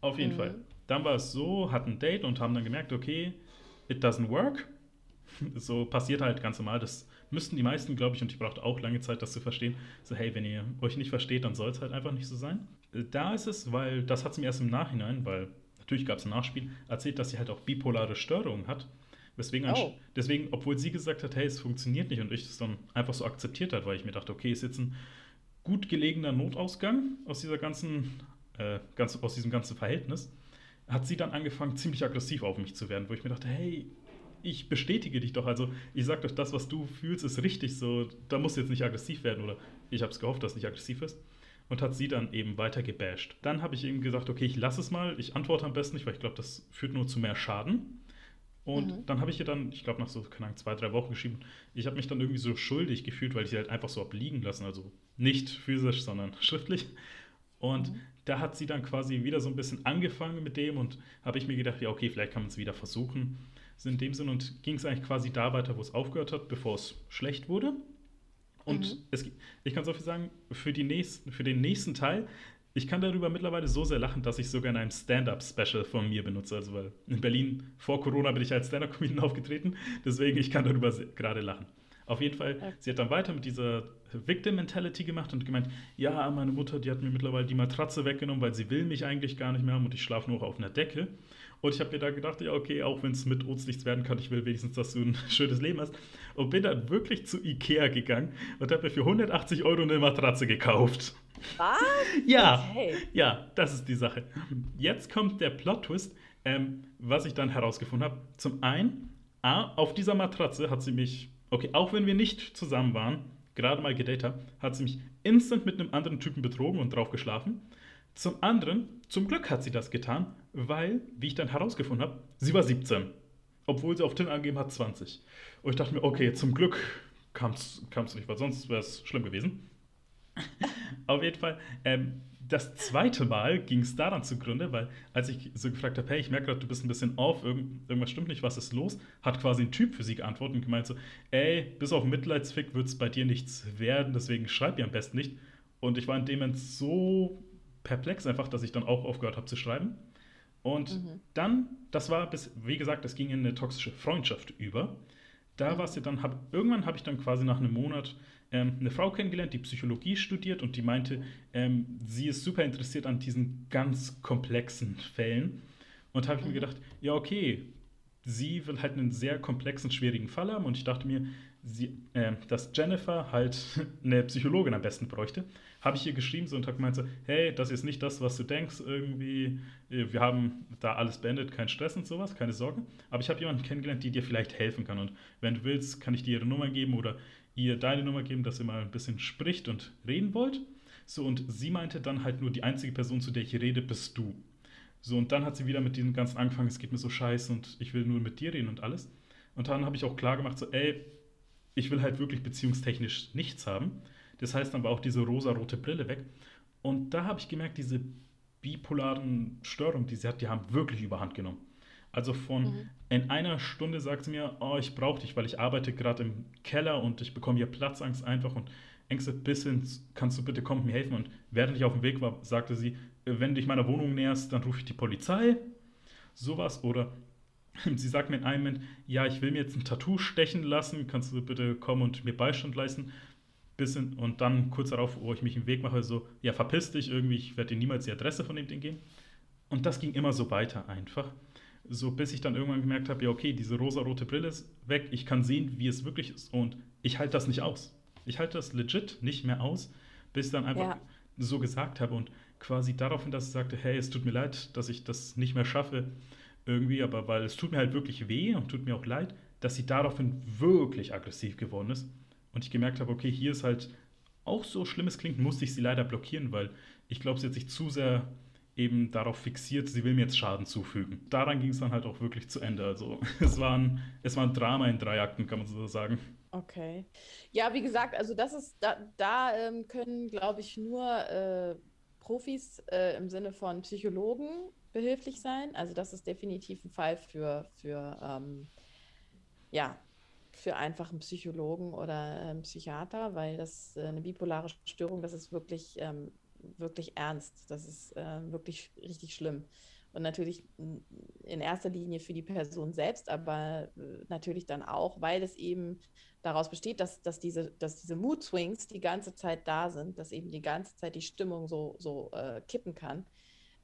Auf jeden mhm. Fall. Dann war es so, hatten ein Date und haben dann gemerkt, okay, it doesn't work. So passiert halt ganz normal. Das müssten die meisten, glaube ich, und ich brauchte auch lange Zeit, das zu verstehen. So, hey, wenn ihr euch nicht versteht, dann soll es halt einfach nicht so sein. Da ist es, weil das hat sie mir erst im Nachhinein, weil natürlich gab es ein Nachspiel, erzählt, dass sie halt auch bipolare Störungen hat. Weswegen, oh. deswegen, obwohl sie gesagt hat, hey, es funktioniert nicht und ich es dann einfach so akzeptiert hat, weil ich mir dachte, okay, ist jetzt ein gut gelegener Notausgang aus dieser ganzen, äh, ganz, aus diesem ganzen Verhältnis, hat sie dann angefangen, ziemlich aggressiv auf mich zu werden, wo ich mir dachte, hey, ich bestätige dich doch. Also ich sag doch, das, was du fühlst, ist richtig so. Da musst du jetzt nicht aggressiv werden oder ich habe es gehofft, dass es nicht aggressiv ist und hat sie dann eben weiter gebasht. Dann habe ich ihm gesagt, okay, ich lasse es mal, ich antworte am besten nicht, weil ich glaube, das führt nur zu mehr Schaden. Und mhm. dann habe ich ihr dann, ich glaube, nach so, keine Ahnung, zwei, drei Wochen geschrieben, ich habe mich dann irgendwie so schuldig gefühlt, weil ich sie halt einfach so abliegen lassen, also nicht physisch, sondern schriftlich. Und mhm. da hat sie dann quasi wieder so ein bisschen angefangen mit dem und habe ich mir gedacht, ja, okay, vielleicht kann man es wieder versuchen. So in dem Sinn und ging es eigentlich quasi da weiter, wo es aufgehört hat, bevor es schlecht wurde. Und mhm. es, ich kann so viel sagen, für, die nächsten, für den nächsten Teil, ich kann darüber mittlerweile so sehr lachen, dass ich sogar in einem Stand-Up-Special von mir benutze. Also, weil in Berlin vor Corona bin ich als Stand-Up-Comedian aufgetreten, deswegen ich kann darüber gerade lachen. Auf jeden Fall, okay. sie hat dann weiter mit dieser Victim-Mentality gemacht und gemeint, ja, meine Mutter, die hat mir mittlerweile die Matratze weggenommen, weil sie will mich eigentlich gar nicht mehr haben und ich schlafe nur auf einer Decke. Und ich habe mir da gedacht, ja, okay, auch wenn es mit uns nichts werden kann, ich will wenigstens, dass du ein schönes Leben hast. Und bin dann wirklich zu Ikea gegangen und habe mir für 180 Euro eine Matratze gekauft. Was? Ja, okay. ja, das ist die Sache. Jetzt kommt der Plot-Twist, ähm, was ich dann herausgefunden habe. Zum einen, A, auf dieser Matratze hat sie mich, okay, auch wenn wir nicht zusammen waren, gerade mal gedatet, hat sie mich instant mit einem anderen Typen betrogen und drauf geschlafen. Zum anderen, zum Glück hat sie das getan, weil, wie ich dann herausgefunden habe, sie war 17. Obwohl sie auf Tinder angegeben hat 20. Und ich dachte mir, okay, zum Glück kam es nicht, weil sonst wäre es schlimm gewesen. auf jeden Fall, ähm, das zweite Mal ging es daran zugrunde, weil als ich so gefragt habe, hey, ich merke gerade, du bist ein bisschen off, irgend, irgendwas stimmt nicht, was ist los, hat quasi ein Typ für sie geantwortet und gemeint so, ey, bis auf Mitleidsfick wird es bei dir nichts werden, deswegen schreib ihr am besten nicht. Und ich war in dem Moment so perplex einfach, dass ich dann auch aufgehört habe zu schreiben. Und mhm. dann, das war bis, wie gesagt, das ging in eine toxische Freundschaft über. Da mhm. war es ja dann, hab, irgendwann habe ich dann quasi nach einem Monat ähm, eine Frau kennengelernt, die Psychologie studiert und die meinte, ähm, sie ist super interessiert an diesen ganz komplexen Fällen. Und habe ich mhm. mir gedacht, ja, okay, sie will halt einen sehr komplexen, schwierigen Fall haben und ich dachte mir, sie, äh, dass Jennifer halt eine Psychologin am besten bräuchte habe ich ihr geschrieben so und habe gemeint so, hey, das ist nicht das, was du denkst, irgendwie, äh, wir haben da alles beendet, kein Stress und sowas, keine Sorge. Aber ich habe jemanden kennengelernt, die dir vielleicht helfen kann und wenn du willst, kann ich dir ihre Nummer geben oder ihr deine Nummer geben, dass ihr mal ein bisschen spricht und reden wollt. So, und sie meinte dann halt nur, die einzige Person, zu der ich rede, bist du. So, und dann hat sie wieder mit diesem ganzen angefangen, es geht mir so scheiße und ich will nur mit dir reden und alles. Und dann habe ich auch klar gemacht, so, ey, ich will halt wirklich beziehungstechnisch nichts haben. Das heißt aber auch diese rosa-rote Brille weg. Und da habe ich gemerkt, diese bipolaren Störungen, die sie hat, die haben wirklich überhand genommen. Also von mhm. in einer Stunde sagt sie mir, oh, ich brauche dich, weil ich arbeite gerade im Keller und ich bekomme hier Platzangst einfach und Ängste bis hin, kannst du bitte kommen, mir helfen. Und während ich auf dem Weg war, sagte sie, wenn du dich meiner Wohnung näherst, dann rufe ich die Polizei. Sowas. Oder sie sagt mir in einem Moment, ja, ich will mir jetzt ein Tattoo stechen lassen, kannst du bitte kommen und mir Beistand leisten bisschen und dann kurz darauf, wo ich mich im Weg mache, so, ja, verpiss dich irgendwie, ich werde dir niemals die Adresse von dem Ding geben. Und das ging immer so weiter einfach. So bis ich dann irgendwann gemerkt habe, ja, okay, diese rosa-rote Brille ist weg, ich kann sehen, wie es wirklich ist und ich halte das nicht aus. Ich halte das legit nicht mehr aus, bis ich dann einfach ja. so gesagt habe und quasi daraufhin, dass ich sagte, hey, es tut mir leid, dass ich das nicht mehr schaffe irgendwie, aber weil es tut mir halt wirklich weh und tut mir auch leid, dass sie daraufhin wirklich aggressiv geworden ist und ich gemerkt habe, okay, hier ist halt auch so schlimm es klingt, musste ich sie leider blockieren, weil ich glaube, sie hat sich zu sehr eben darauf fixiert, sie will mir jetzt Schaden zufügen. Daran ging es dann halt auch wirklich zu Ende. Also es war ein, es war ein Drama in drei Akten, kann man so sagen. Okay. Ja, wie gesagt, also das ist, da, da ähm, können, glaube ich, nur äh, Profis äh, im Sinne von Psychologen behilflich sein. Also das ist definitiv ein Fall für, für ähm, ja, für einfach einen Psychologen oder einen Psychiater, weil das äh, eine bipolare Störung, das ist wirklich, ähm, wirklich ernst. Das ist äh, wirklich richtig schlimm. Und natürlich in erster Linie für die Person selbst, aber äh, natürlich dann auch, weil es eben daraus besteht, dass, dass, diese, dass diese Mood Swings die ganze Zeit da sind, dass eben die ganze Zeit die Stimmung so, so äh, kippen kann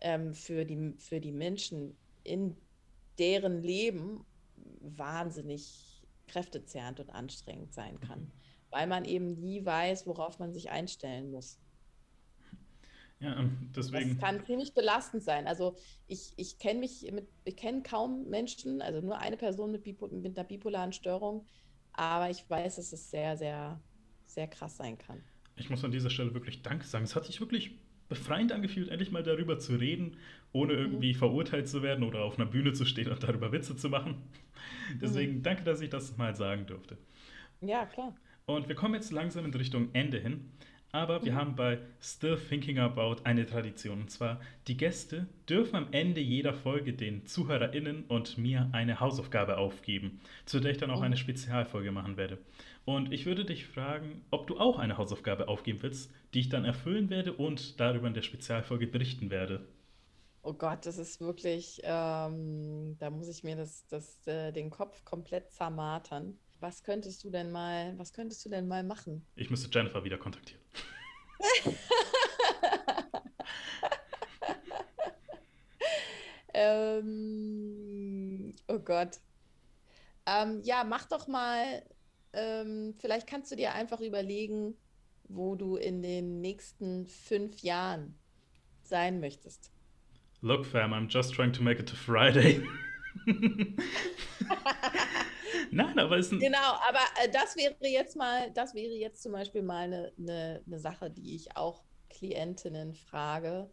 ähm, für, die, für die Menschen in deren Leben wahnsinnig kräftezehrend und anstrengend sein kann, mhm. weil man eben nie weiß, worauf man sich einstellen muss. Ja, ähm, deswegen. Das kann ziemlich belastend sein. Also ich, ich kenne mich mit, ich kenne kaum Menschen, also nur eine Person mit, Bipo, mit einer bipolaren Störung, aber ich weiß, dass es sehr, sehr, sehr krass sein kann. Ich muss an dieser Stelle wirklich Danke sagen. Es hat sich wirklich befreiend angefühlt, endlich mal darüber zu reden, ohne irgendwie mhm. verurteilt zu werden oder auf einer Bühne zu stehen und darüber Witze zu machen. Deswegen mhm. danke, dass ich das mal sagen durfte. Ja, klar. Und wir kommen jetzt langsam in Richtung Ende hin. Aber wir mhm. haben bei Still Thinking About eine Tradition. Und zwar, die Gäste dürfen am Ende jeder Folge den ZuhörerInnen und mir eine Hausaufgabe aufgeben, zu der ich dann auch mhm. eine Spezialfolge machen werde. Und ich würde dich fragen, ob du auch eine Hausaufgabe aufgeben willst, die ich dann erfüllen werde und darüber in der Spezialfolge berichten werde. Oh Gott, das ist wirklich, ähm, da muss ich mir das, das, äh, den Kopf komplett zermartern was könntest du denn mal, was könntest du denn mal machen? Ich müsste Jennifer wieder kontaktieren. ähm, oh Gott. Ähm, ja, mach doch mal, ähm, vielleicht kannst du dir einfach überlegen, wo du in den nächsten fünf Jahren sein möchtest. Look, fam, I'm just trying to make it to Friday. Nein, aber es ist ein Genau, aber äh, das wäre jetzt mal, das wäre jetzt zum Beispiel mal eine, eine, eine Sache, die ich auch Klientinnen frage,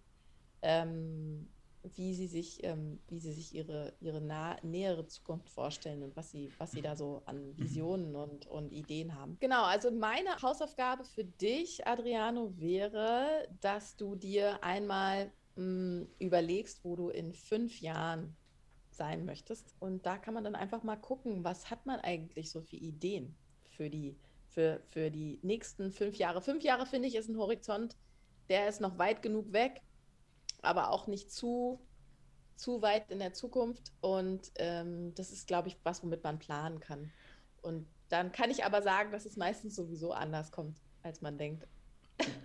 ähm, wie sie sich, ähm, wie sie sich ihre, ihre nah, nähere Zukunft vorstellen und was sie, was sie da so an mhm. Visionen und, und Ideen haben. Genau, also meine Hausaufgabe für dich, Adriano, wäre, dass du dir einmal mh, hm, überlegst, wo du in fünf Jahren sein möchtest. Und da kann man dann einfach mal gucken, was hat man eigentlich so für Ideen für die, für, für die nächsten fünf Jahre. Fünf Jahre, finde ich, ist ein Horizont, der ist noch weit genug weg, aber auch nicht zu, zu weit in der Zukunft. Und ähm, das ist, glaube ich, was, womit man planen kann. Und dann kann ich aber sagen, dass es meistens sowieso anders kommt, als man denkt.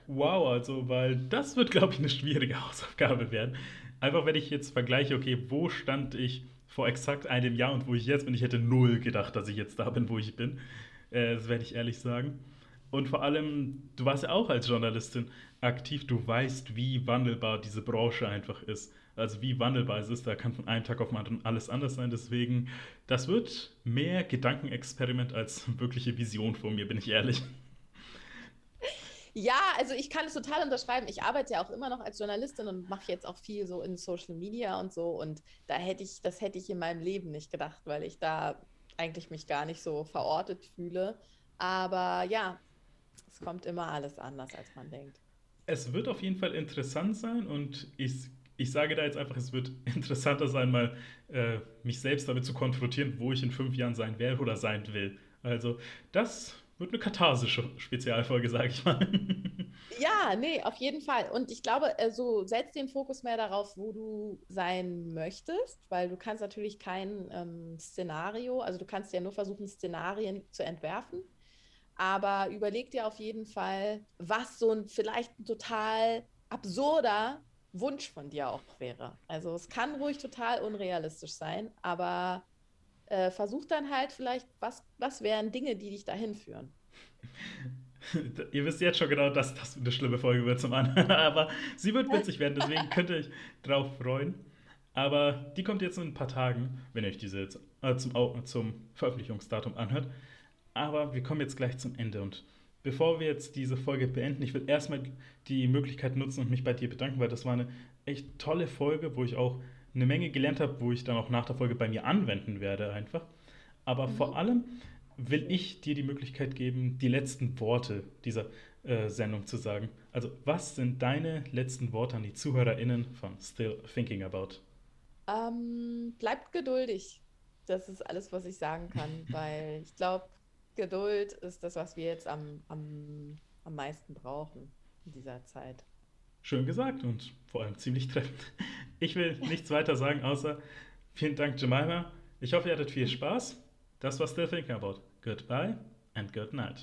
Wow, also, weil das wird, glaube ich, eine schwierige Hausaufgabe werden. Einfach, wenn ich jetzt vergleiche, okay, wo stand ich vor exakt einem Jahr und wo ich jetzt bin, ich hätte null gedacht, dass ich jetzt da bin, wo ich bin. Äh, das werde ich ehrlich sagen. Und vor allem, du warst ja auch als Journalistin aktiv, du weißt, wie wandelbar diese Branche einfach ist. Also wie wandelbar es ist, da kann von einem Tag auf den anderen alles anders sein. Deswegen, das wird mehr Gedankenexperiment als wirkliche Vision von mir, bin ich ehrlich. Ja, also ich kann es total unterschreiben. Ich arbeite ja auch immer noch als Journalistin und mache jetzt auch viel so in Social Media und so. Und da hätte ich, das hätte ich in meinem Leben nicht gedacht, weil ich da eigentlich mich gar nicht so verortet fühle. Aber ja, es kommt immer alles anders, als man denkt. Es wird auf jeden Fall interessant sein und ich, ich sage da jetzt einfach, es wird interessanter sein, mal äh, mich selbst damit zu konfrontieren, wo ich in fünf Jahren sein werde oder sein will. Also das wird eine katharsische Spezialfolge, sage ich mal. Ja, nee, auf jeden Fall. Und ich glaube, so also setz den Fokus mehr darauf, wo du sein möchtest, weil du kannst natürlich kein ähm, Szenario, also du kannst ja nur versuchen, Szenarien zu entwerfen. Aber überleg dir auf jeden Fall, was so ein vielleicht ein total absurder Wunsch von dir auch wäre. Also es kann ruhig total unrealistisch sein, aber äh, versuch dann halt vielleicht, was, was wären Dinge, die dich dahin führen. Ihr wisst jetzt schon genau, dass das eine schlimme Folge wird zum Anhören, aber sie wird witzig werden, deswegen könnt ihr euch drauf freuen. Aber die kommt jetzt in ein paar Tagen, wenn ihr euch diese jetzt, äh, zum, zum Veröffentlichungsdatum anhört. Aber wir kommen jetzt gleich zum Ende und bevor wir jetzt diese Folge beenden, ich will erstmal die Möglichkeit nutzen und mich bei dir bedanken, weil das war eine echt tolle Folge, wo ich auch eine Menge gelernt habe, wo ich dann auch nach der Folge bei mir anwenden werde einfach. Aber mhm. vor allem will ich dir die Möglichkeit geben, die letzten Worte dieser äh, Sendung zu sagen. Also, was sind deine letzten Worte an die ZuhörerInnen von Still Thinking About? Ähm, bleibt geduldig. Das ist alles, was ich sagen kann, weil ich glaube, Geduld ist das, was wir jetzt am, am, am meisten brauchen in dieser Zeit. Schön gesagt und vor allem ziemlich treffend. Ich will nichts weiter sagen, außer vielen Dank, Jemima. Ich hoffe, ihr hattet viel Spaß. Das war Still Thinking About. Goodbye and good night.